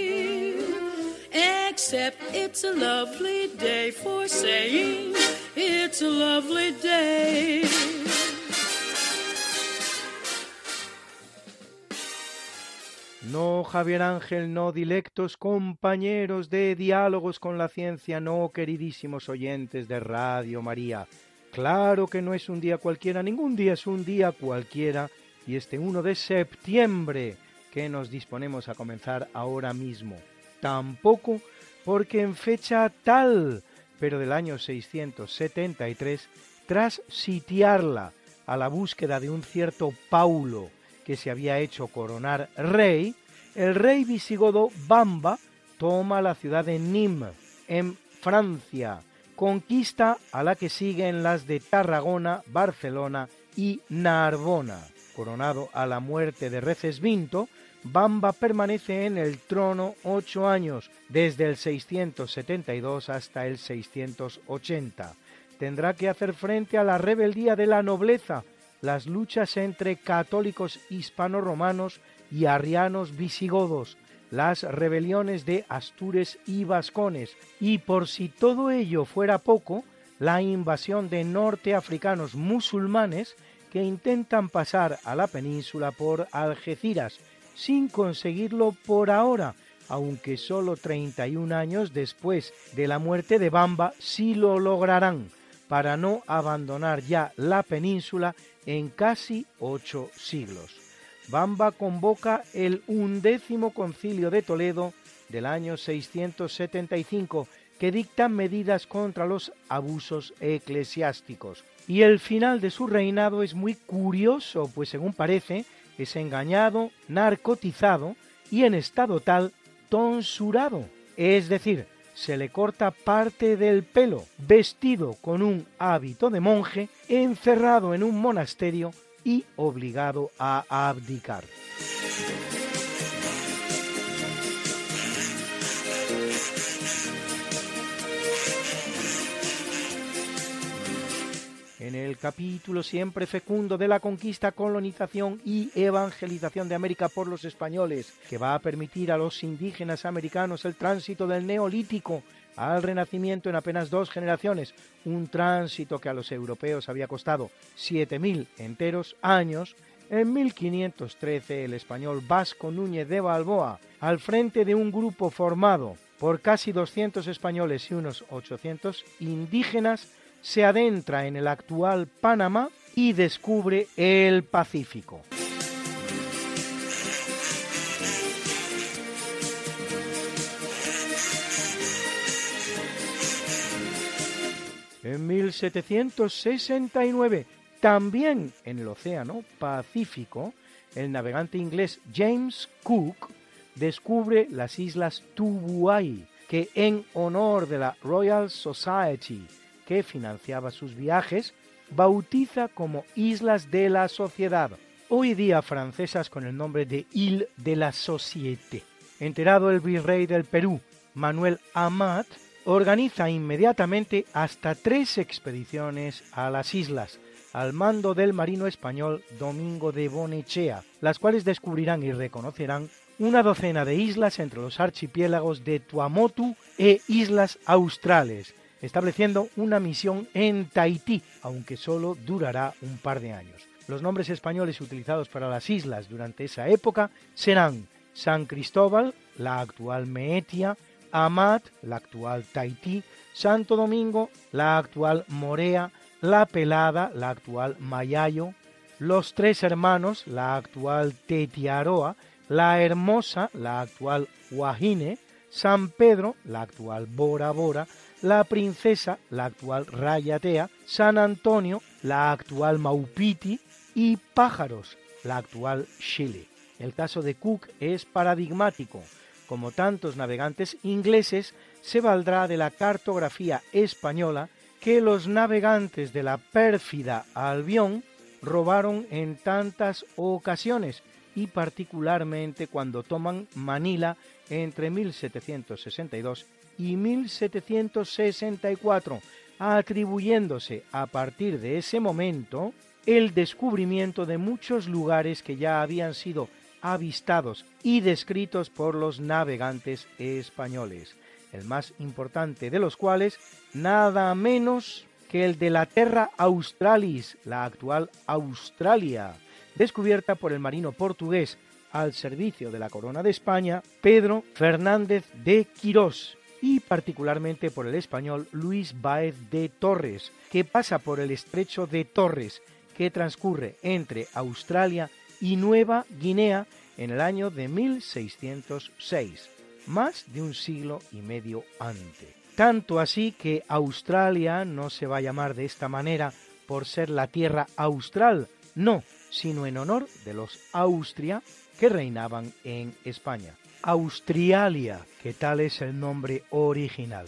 Except it's a lovely day for saying it's a lovely day.
No, Javier Ángel, no, dilectos compañeros de diálogos con la ciencia, no, queridísimos oyentes de Radio María. Claro que no es un día cualquiera, ningún día es un día cualquiera, y este 1 de septiembre que nos disponemos a comenzar ahora mismo. Tampoco porque en fecha tal, pero del año 673, tras sitiarla a la búsqueda de un cierto Paulo, que se había hecho coronar rey, el rey visigodo Bamba toma la ciudad de Nîmes, en Francia, conquista a la que siguen las de Tarragona, Barcelona y Narbona. Coronado a la muerte de Recesvinto, Bamba permanece en el trono ocho años, desde el 672 hasta el 680. Tendrá que hacer frente a la rebeldía de la nobleza, las luchas entre católicos hispano-romanos y arrianos visigodos, las rebeliones de Astures y Vascones, y por si todo ello fuera poco, la invasión de norteafricanos musulmanes que intentan pasar a la península por Algeciras, sin conseguirlo por ahora, aunque solo 31 años después de la muerte de Bamba sí lo lograrán, para no abandonar ya la península en casi ocho siglos. Bamba convoca el undécimo concilio de Toledo del año 675 que dicta medidas contra los abusos eclesiásticos. Y el final de su reinado es muy curioso, pues según parece, es engañado, narcotizado y en estado tal tonsurado, es decir, se le corta parte del pelo, vestido con un hábito de monje, encerrado en un monasterio y obligado a abdicar. En el capítulo siempre fecundo de la conquista, colonización y evangelización de América por los españoles, que va a permitir a los indígenas americanos el tránsito del neolítico al renacimiento en apenas dos generaciones, un tránsito que a los europeos había costado 7.000 enteros años, en 1513 el español Vasco Núñez de Balboa, al frente de un grupo formado por casi 200 españoles y unos 800 indígenas, se adentra en el actual Panamá y descubre el Pacífico. En 1769, también en el Océano Pacífico, el navegante inglés James Cook descubre las islas Tubuai, que en honor de la Royal Society que financiaba sus viajes, bautiza como Islas de la Sociedad, hoy día francesas con el nombre de Île de la Société. Enterado el virrey del Perú, Manuel Amat, organiza inmediatamente hasta tres expediciones a las islas, al mando del marino español Domingo de Bonechea, las cuales descubrirán y reconocerán una docena de islas entre los archipiélagos de Tuamotu e Islas Australes, estableciendo una misión en Tahití, aunque solo durará un par de años. Los nombres españoles utilizados para las islas durante esa época serán San Cristóbal, la actual Meetia, Amat, la actual Tahití, Santo Domingo, la actual Morea, La Pelada, la actual Mayayo, Los Tres Hermanos, la actual Tetiaroa, La Hermosa, la actual Guajine, San Pedro, la actual Bora Bora, La Princesa, la actual Rayatea, San Antonio, la actual Maupiti y Pájaros, la actual Chile. El caso de Cook es paradigmático como tantos navegantes ingleses, se valdrá de la cartografía española que los navegantes de la pérfida Albión robaron en tantas ocasiones y particularmente cuando toman Manila entre 1762 y 1764, atribuyéndose a partir de ese momento el descubrimiento de muchos lugares que ya habían sido avistados y descritos por los navegantes españoles, el más importante de los cuales nada menos que el de la Terra Australis, la actual Australia, descubierta por el marino portugués al servicio de la Corona de España, Pedro Fernández de Quirós, y particularmente por el español Luis Báez de Torres, que pasa por el estrecho de Torres, que transcurre entre Australia y Nueva Guinea en el año de 1606, más de un siglo y medio antes. Tanto así que Australia no se va a llamar de esta manera por ser la tierra austral, no, sino en honor de los Austria que reinaban en España. Austrialia, que tal es el nombre original.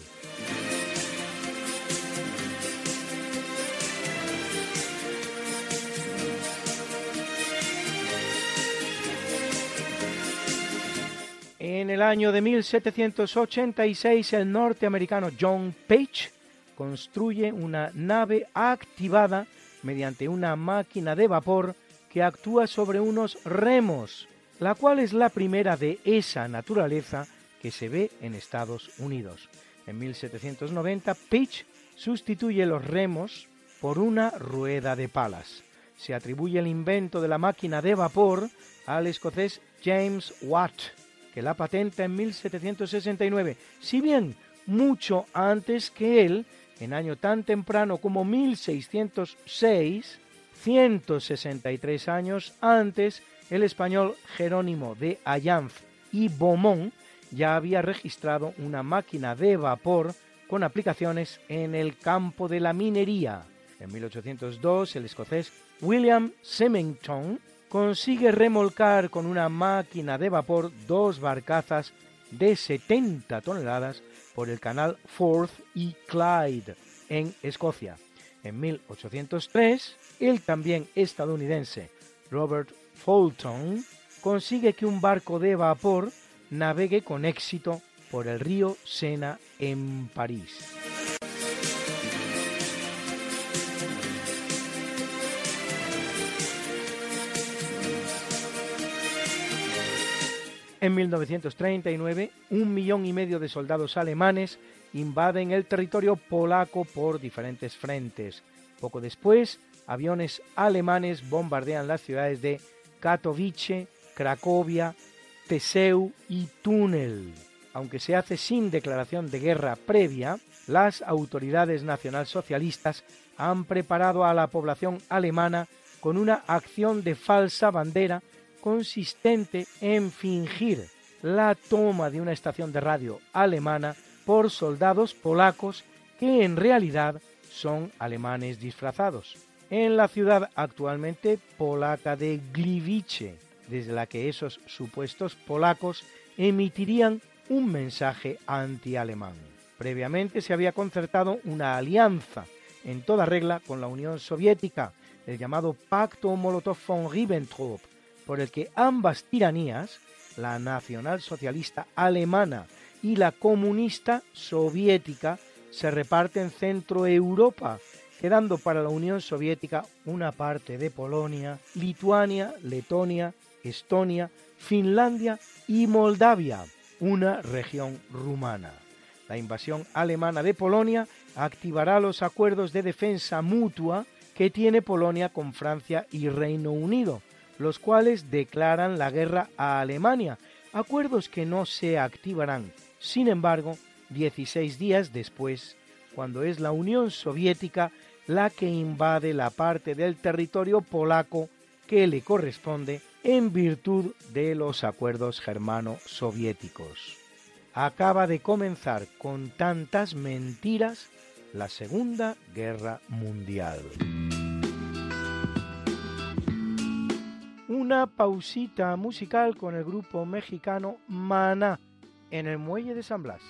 En el año de 1786 el norteamericano John Page construye una nave activada mediante una máquina de vapor que actúa sobre unos remos la cual es la primera de esa naturaleza que se ve en Estados Unidos. En 1790, Pitch sustituye los remos por una rueda de palas. Se atribuye el invento de la máquina de vapor al escocés James Watt, que la patenta en 1769, si bien mucho antes que él, en año tan temprano como 1606, 163 años antes, el español Jerónimo de Allanz y Beaumont ya había registrado una máquina de vapor con aplicaciones en el campo de la minería. En 1802, el escocés William Symington consigue remolcar con una máquina de vapor dos barcazas de 70 toneladas por el canal Forth y Clyde en Escocia. En 1803, el también estadounidense Robert Fulton consigue que un barco de vapor navegue con éxito por el río Sena en París. En 1939, un millón y medio de soldados alemanes invaden el territorio polaco por diferentes frentes. Poco después, aviones alemanes bombardean las ciudades de Katowice, Cracovia, Teseu y Túnel. Aunque se hace sin declaración de guerra previa, las autoridades nacionalsocialistas han preparado a la población alemana con una acción de falsa bandera consistente en fingir la toma de una estación de radio alemana por soldados polacos que en realidad son alemanes disfrazados en la ciudad actualmente polaca de Gliwice, desde la que esos supuestos polacos emitirían un mensaje anti-alemán. Previamente se había concertado una alianza en toda regla con la Unión Soviética, el llamado Pacto Molotov von Ribbentrop, por el que ambas tiranías, la nacionalsocialista alemana y la comunista soviética, se reparten Centro Europa quedando para la Unión Soviética una parte de Polonia, Lituania, Letonia, Estonia, Finlandia y Moldavia, una región rumana. La invasión alemana de Polonia activará los acuerdos de defensa mutua que tiene Polonia con Francia y Reino Unido, los cuales declaran la guerra a Alemania, acuerdos que no se activarán, sin embargo, 16 días después, cuando es la Unión Soviética la que invade la parte del territorio polaco que le corresponde en virtud de los acuerdos germano-soviéticos. Acaba de comenzar con tantas mentiras la Segunda Guerra Mundial. Una pausita musical con el grupo mexicano Maná en el muelle de San Blas.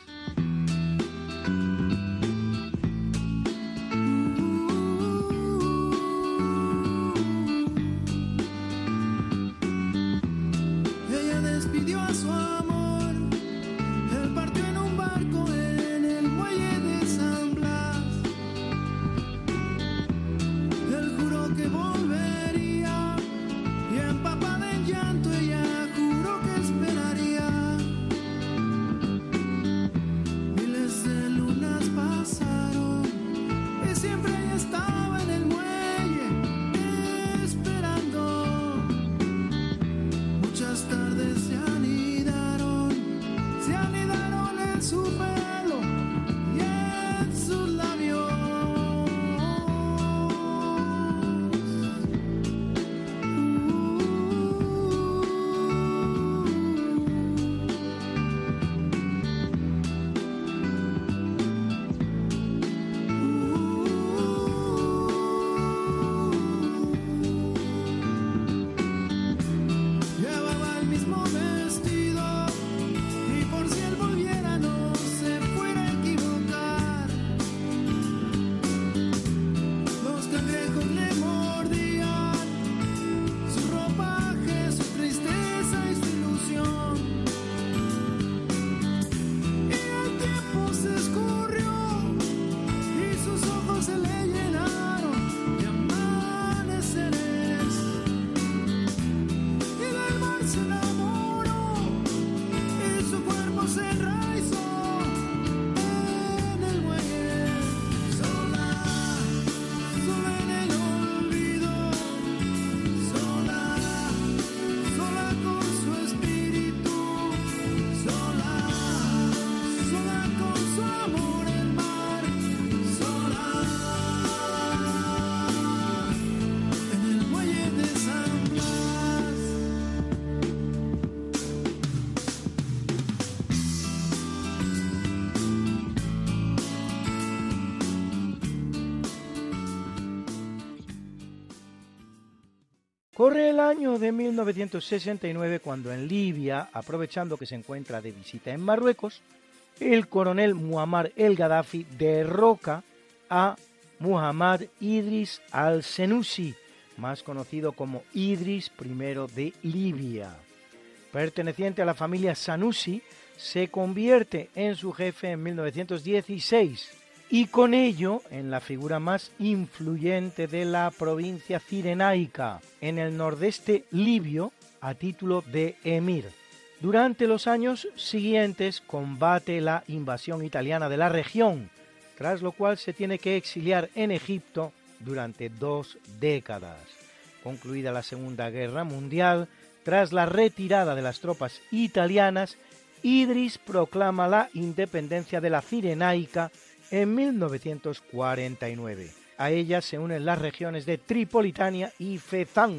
El año de 1969 cuando en Libia, aprovechando que se encuentra de visita en Marruecos, el coronel Muammar el Gaddafi derroca a Muhammad Idris al-Senussi, más conocido como Idris I de Libia. Perteneciente a la familia Sanusi, se convierte en su jefe en 1916 y con ello en la figura más influyente de la provincia cirenaica en el nordeste libio a título de emir. Durante los años siguientes combate la invasión italiana de la región, tras lo cual se tiene que exiliar en Egipto durante dos décadas. Concluida la Segunda Guerra Mundial, tras la retirada de las tropas italianas, Idris proclama la independencia de la Cirenaica en 1949. A ella se unen las regiones de Tripolitania y Fezán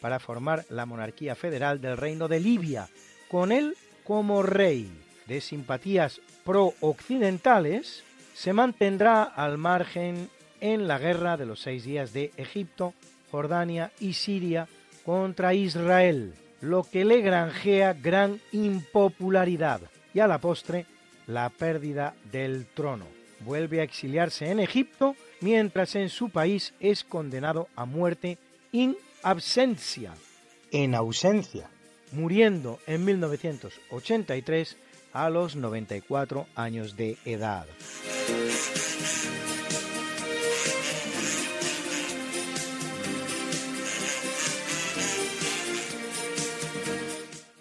para formar la monarquía federal del Reino de Libia, con él como rey. De simpatías pro-occidentales, se mantendrá al margen en la guerra de los seis días de Egipto, Jordania y Siria contra Israel, lo que le granjea gran impopularidad y a la postre la pérdida del trono. Vuelve a exiliarse en Egipto mientras en su país es condenado a muerte in absentia, en ausencia, muriendo en 1983 a los 94 años de edad.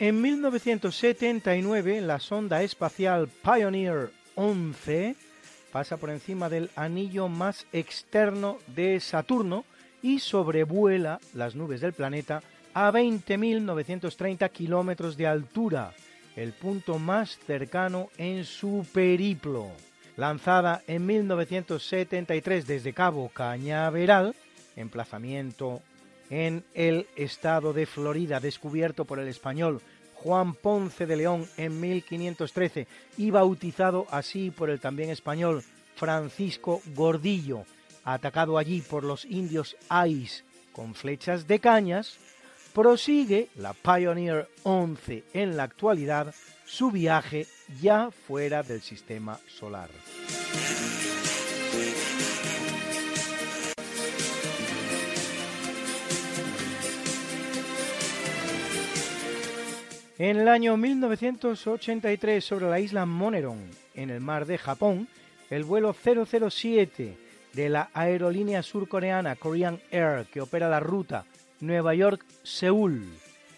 En 1979, la sonda espacial Pioneer 11 pasa por encima del anillo más externo de Saturno y sobrevuela las nubes del planeta a 20.930 kilómetros de altura, el punto más cercano en su periplo. Lanzada en 1973 desde Cabo Cañaveral, emplazamiento en el estado de Florida descubierto por el español Juan Ponce de León en 1513 y bautizado así por el también español Francisco Gordillo, atacado allí por los indios Ais con flechas de cañas, prosigue la Pioneer 11 en la actualidad su viaje ya fuera del sistema solar. En el año 1983, sobre la isla Moneron, en el mar de Japón, el vuelo 007 de la aerolínea surcoreana Korean Air, que opera la ruta Nueva York-Seúl,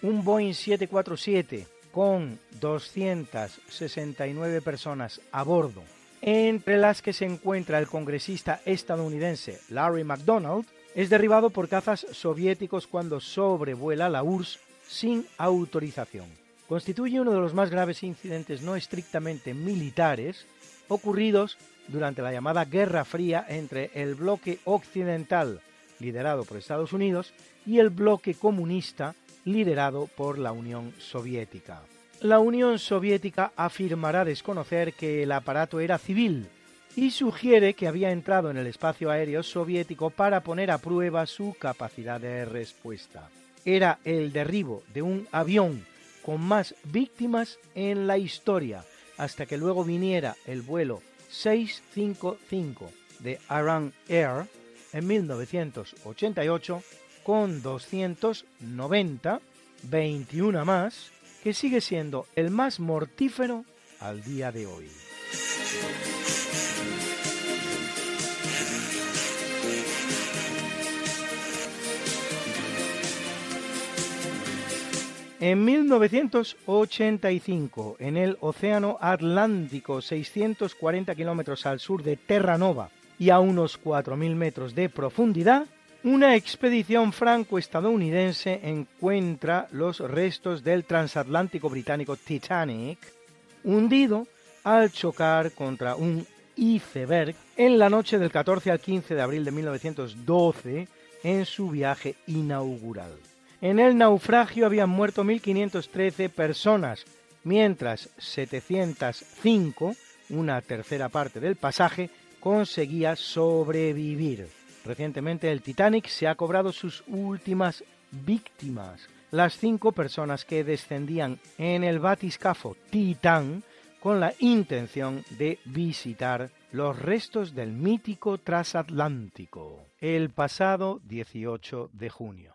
un Boeing 747 con 269 personas a bordo, entre las que se encuentra el congresista estadounidense Larry McDonald, es derribado por cazas soviéticos cuando sobrevuela la URSS sin autorización. Constituye uno de los más graves incidentes no estrictamente militares ocurridos durante la llamada Guerra Fría entre el bloque occidental, liderado por Estados Unidos, y el bloque comunista liderado por la Unión Soviética. La Unión Soviética afirmará desconocer que el aparato era civil y sugiere que había entrado en el espacio aéreo soviético para poner a prueba su capacidad de respuesta. Era el derribo de un avión con más víctimas en la historia, hasta que luego viniera el vuelo 655 de Iran Air en 1988 con 290, 21 más, que sigue siendo el más mortífero al día de hoy. En 1985, en el Océano Atlántico, 640 kilómetros al sur de Terranova y a unos 4.000 metros de profundidad, una expedición franco-estadounidense encuentra los restos del transatlántico británico Titanic hundido al chocar contra un iceberg en la noche del 14 al 15 de abril de 1912 en su viaje inaugural. En el naufragio habían muerto 1.513 personas, mientras 705, una tercera parte del pasaje, conseguía sobrevivir. Recientemente el Titanic se ha cobrado sus últimas víctimas, las cinco personas que descendían en el batiscafo Titán con la intención de visitar los restos del mítico transatlántico el pasado 18 de junio.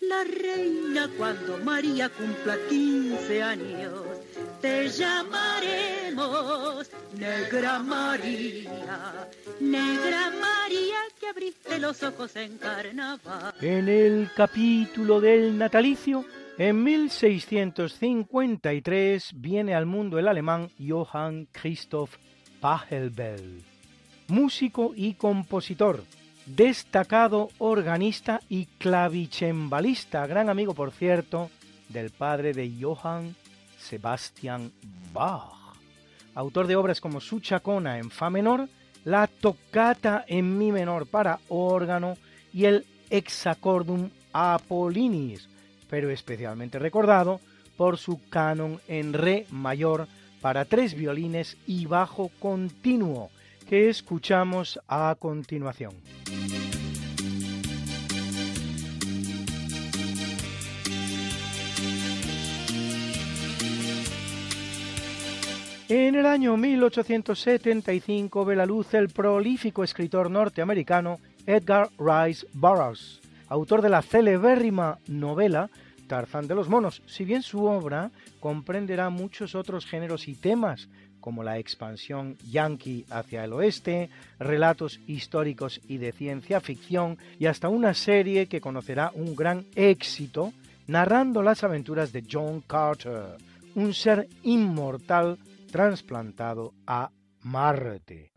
la reina cuando María cumpla 15 años. Te llamaremos Negra María, Negra María que abriste los ojos en carnaval.
En el capítulo del natalicio, en 1653 viene al mundo el alemán Johann Christoph Pachelbel, músico y compositor, destacado organista y clavicembalista, gran amigo, por cierto, del padre de Johann Sebastian Bach, autor de obras como Su Chacona en Fa menor, la Toccata en Mi menor para órgano y el Hexacordum Apollinis, pero especialmente recordado por su canon en Re mayor para tres violines y bajo continuo, que escuchamos a continuación. En el año 1875 ve la luz el prolífico escritor norteamericano Edgar Rice Burroughs, autor de la celebérrima novela Tarzán de los Monos, si bien su obra comprenderá muchos otros géneros y temas, como la expansión yankee hacia el oeste, relatos históricos y de ciencia ficción, y hasta una serie que conocerá un gran éxito narrando las aventuras de John Carter, un ser inmortal trasplantado a Marte.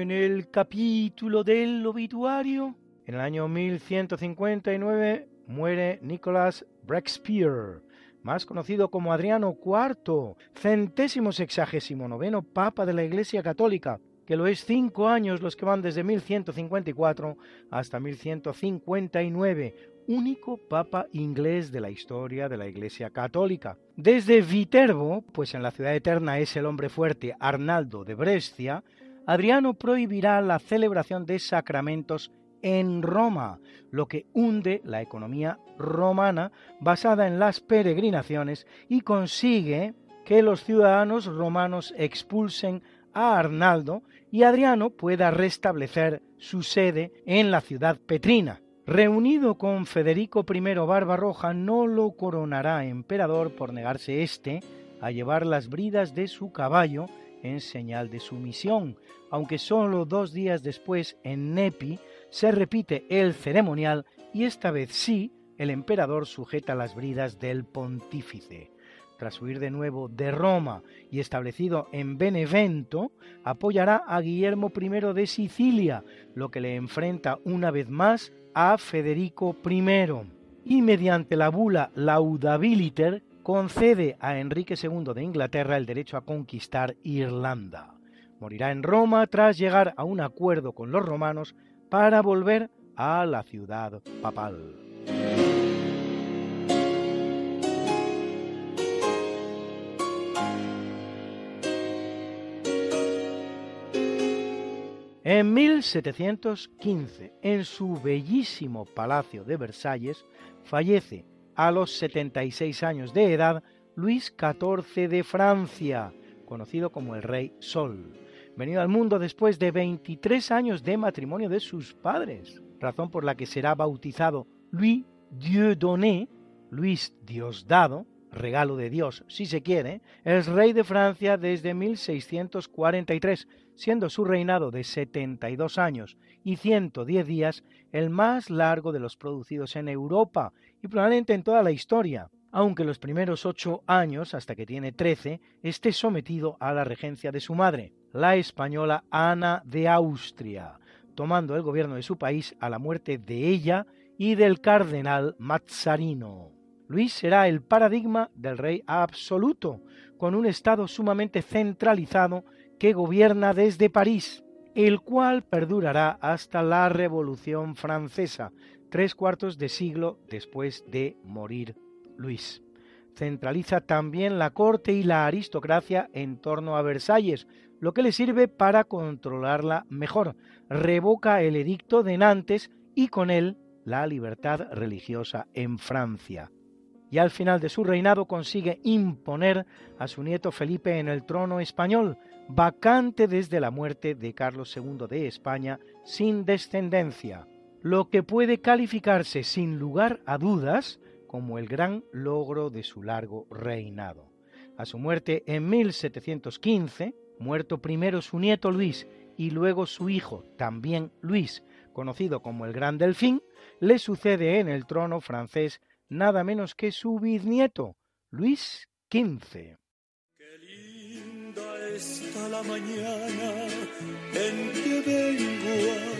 En el capítulo del obituario, en el año 1159 muere Nicholas Breakspere, más conocido como Adriano IV, centésimo sexagésimo noveno Papa de la Iglesia Católica, que lo es cinco años los que van desde 1154 hasta 1159, único papa inglés de la historia de la Iglesia Católica. Desde Viterbo, pues en la ciudad eterna es el hombre fuerte Arnaldo de Brescia, Adriano prohibirá la celebración de sacramentos en Roma, lo que hunde la economía romana basada en las peregrinaciones y consigue que los ciudadanos romanos expulsen a Arnaldo y Adriano pueda restablecer su sede en la ciudad petrina. Reunido con Federico I Barbarroja, no lo coronará emperador por negarse éste a llevar las bridas de su caballo en señal de sumisión, aunque solo dos días después en Nepi se repite el ceremonial y esta vez sí el emperador sujeta las bridas del pontífice. Tras huir de nuevo de Roma y establecido en Benevento, apoyará a Guillermo I de Sicilia, lo que le enfrenta una vez más a Federico I. Y mediante la bula Laudabiliter concede a Enrique II de Inglaterra el derecho a conquistar Irlanda. Morirá en Roma tras llegar a un acuerdo con los romanos para volver a la ciudad papal. En 1715, en su bellísimo palacio de Versalles, fallece a los 76 años de edad Luis XIV de Francia, conocido como el Rey Sol. Venido al mundo después de 23 años de matrimonio de sus padres, razón por la que será bautizado Louis Dieudonné, Luis Diosdado, regalo de Dios si se quiere, es rey de Francia desde 1643, siendo su reinado de 72 años y 110 días el más largo de los producidos en Europa y probablemente en toda la historia, aunque los primeros ocho años, hasta que tiene 13, esté sometido a la regencia de su madre. la española Ana de Austria, tomando el gobierno de su país a la muerte de ella y del cardenal Mazzarino. Luis será el paradigma del rey absoluto, con un Estado sumamente centralizado que gobierna desde París, el cual perdurará hasta la Revolución Francesa, tres cuartos de siglo después de morir Luis. Centraliza también la corte y la aristocracia en torno a Versalles, lo que le sirve para controlarla mejor. Revoca el edicto de Nantes y con él la libertad religiosa en Francia. Y al final de su reinado consigue imponer a su nieto Felipe en el trono español, vacante desde la muerte de Carlos II de España sin descendencia, lo que puede calificarse sin lugar a dudas como el gran logro de su largo reinado. A su muerte en 1715, muerto primero su nieto Luis y luego su hijo, también Luis, conocido como el Gran Delfín, le sucede en el trono francés nada menos que su bisnieto, Luis XV.
Qué linda está la mañana en que vengo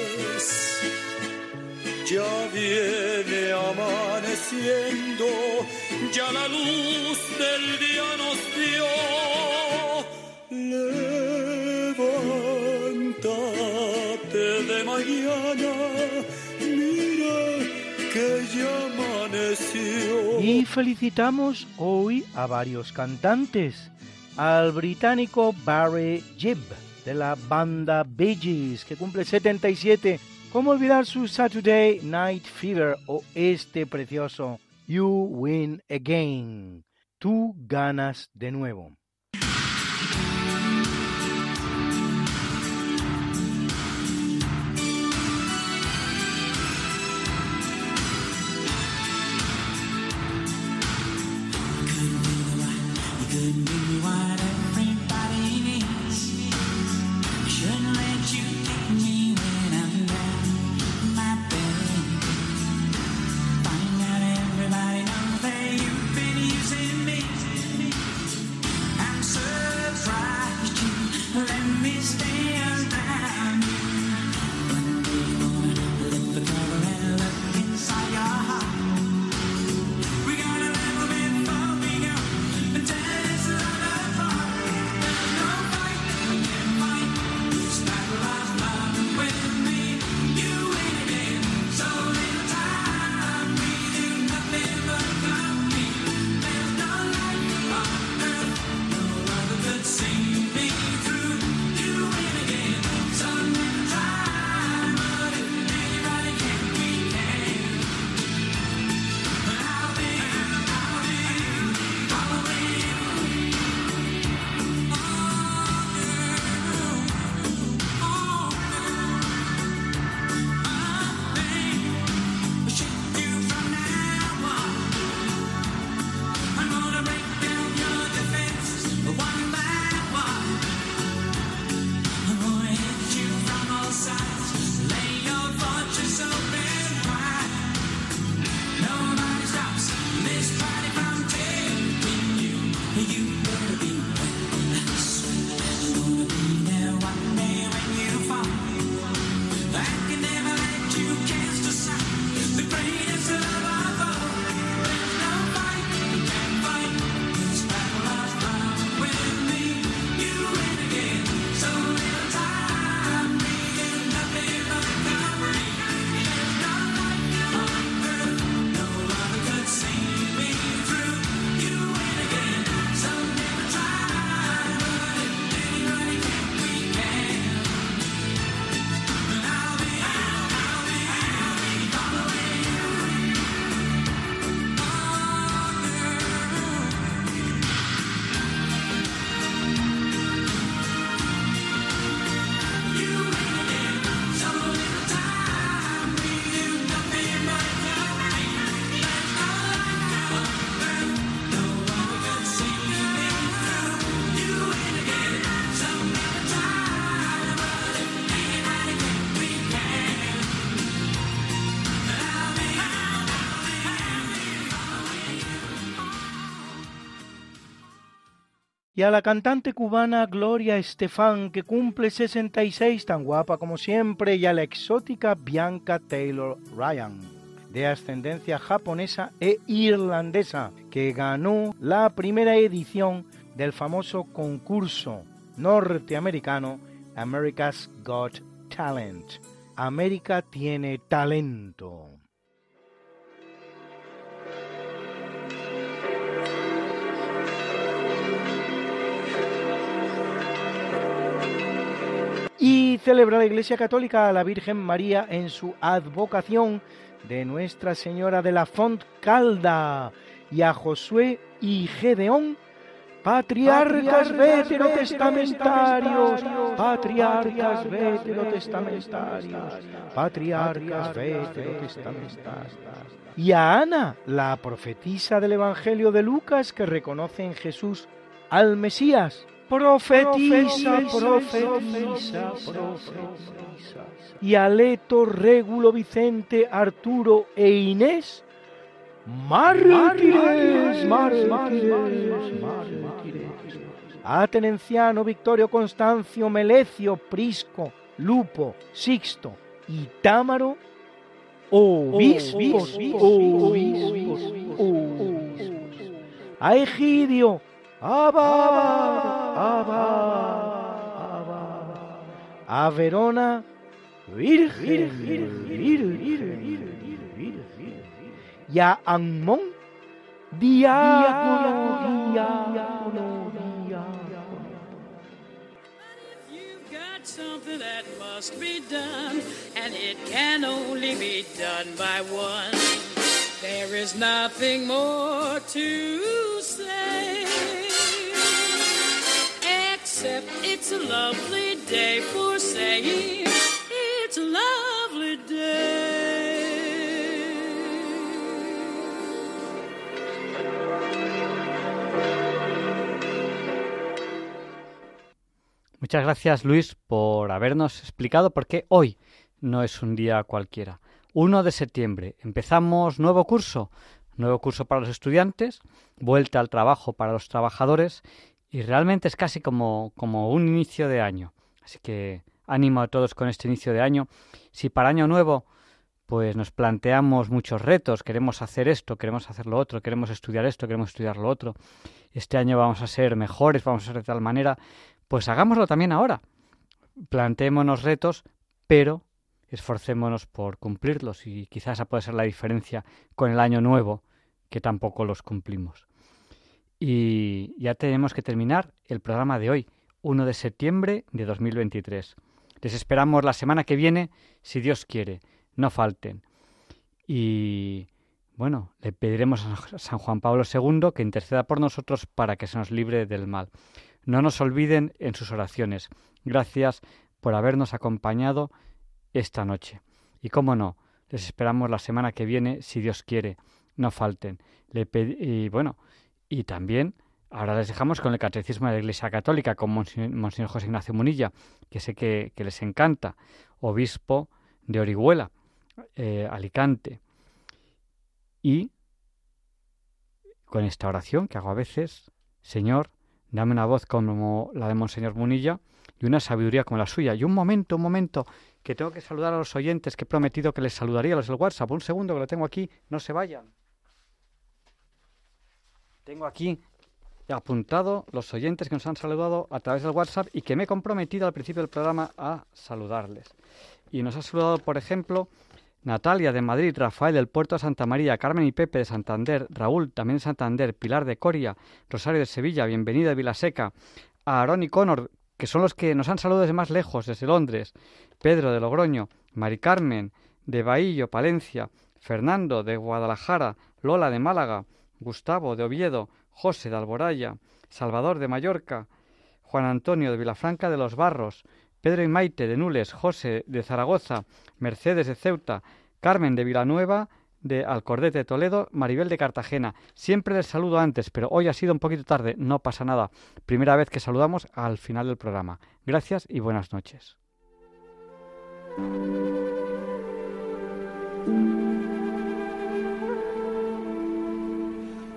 Ya viene amaneciendo, ya la luz del día nos dio de mañana, mira que ya amaneció.
Y felicitamos hoy a varios cantantes. Al británico Barry Gibb de la banda Bee Gees, que cumple 77. ¿Cómo olvidar su Saturday Night Fever o este precioso You Win Again? Tú ganas de nuevo. A la cantante cubana Gloria Estefan, que cumple 66, tan guapa como siempre, y a la exótica Bianca Taylor Ryan, de ascendencia japonesa e irlandesa, que ganó la primera edición del famoso concurso norteamericano America's Got Talent. América tiene talento. Y celebra la Iglesia Católica a la Virgen María en su advocación de Nuestra Señora de la Font Calda y a Josué y Gedeón, patriarcas veterotestamentarios, patriarcas veterotestamentarios, patriarcas veterotestamentarios. Y a Ana, la profetisa del Evangelio de Lucas, que reconoce en Jesús al Mesías, profetiza, profetiza, profetiza. Y Aleto, Régulo, Vicente, Arturo e Inés, mártires, mártires, Atenenciano, Victorio, Constancio, Melecio, Prisco, Lupo, Sixto y Támaro, obispos, obispos, a Egidio, Abba, Abba, Abba, a Verona, Virgen, Virgen, Virgen, y a Amón, diácono, diácono,
something that must be done, and it can only be done by one. There is nothing more to say, it's a lovely day for saying it's a lovely day.
Muchas gracias Luis por habernos explicado por qué hoy no es un día cualquiera. 1 de septiembre empezamos nuevo curso, nuevo curso para los estudiantes, vuelta al trabajo para los trabajadores y realmente es casi como, como un inicio de año. Así que ánimo a todos con este inicio de año. Si para año nuevo pues nos planteamos muchos retos, queremos hacer esto, queremos hacer lo otro, queremos estudiar esto, queremos estudiar lo otro, este año vamos a ser mejores, vamos a ser de tal manera, pues hagámoslo también ahora. Planteémonos retos, pero esforcémonos por cumplirlos y quizás esa puede ser la diferencia con el año nuevo, que tampoco los cumplimos. Y ya tenemos que terminar el programa de hoy, 1 de septiembre de 2023. Les esperamos la semana que viene, si Dios quiere, no falten. Y bueno, le pediremos a San Juan Pablo II que interceda por nosotros para que se nos libre del mal. No nos olviden en sus oraciones. Gracias por habernos acompañado esta noche. Y cómo no, les esperamos la semana que viene, si Dios quiere. No falten. Le y bueno, y también ahora les dejamos con el Catecismo de la Iglesia Católica con Monseñor José Ignacio Munilla, que sé que, les encanta, obispo de Orihuela, eh, Alicante. Y con esta oración que hago a veces, Señor, Dame una voz como la de Monseñor Munilla y una sabiduría como la suya. Y un momento, un momento, que tengo que saludar a los oyentes que he prometido que les saludaría a los del WhatsApp. Un segundo que lo tengo aquí, no se vayan. Tengo aquí apuntado los oyentes que nos han saludado a través del WhatsApp y que me he comprometido al principio del programa a saludarles. Y nos ha saludado, por ejemplo, Natalia de Madrid, Rafael del Puerto de Santa María, Carmen y Pepe de Santander, Raúl también de Santander, Pilar de Coria, Rosario de Sevilla, bienvenido de Vilaseca, a Aaron y Connor, que son los que nos han saludado desde más lejos, desde Londres, Pedro de Logroño, Mari Carmen de Bahillo, Palencia, Fernando de Guadalajara, Lola de Málaga, Gustavo de Oviedo, José de Alboraya, Salvador de Mallorca, Juan Antonio de Vilafranca de los Barros, Pedro y Maite de Nules, José de Zaragoza, Mercedes de Ceuta, Carmen de Villanueva, de Alcordete de Toledo, Maribel de Cartagena. Siempre les saludo antes, pero hoy ha sido un poquito tarde, no pasa nada. Primera vez que saludamos al final del programa. Gracias y buenas noches.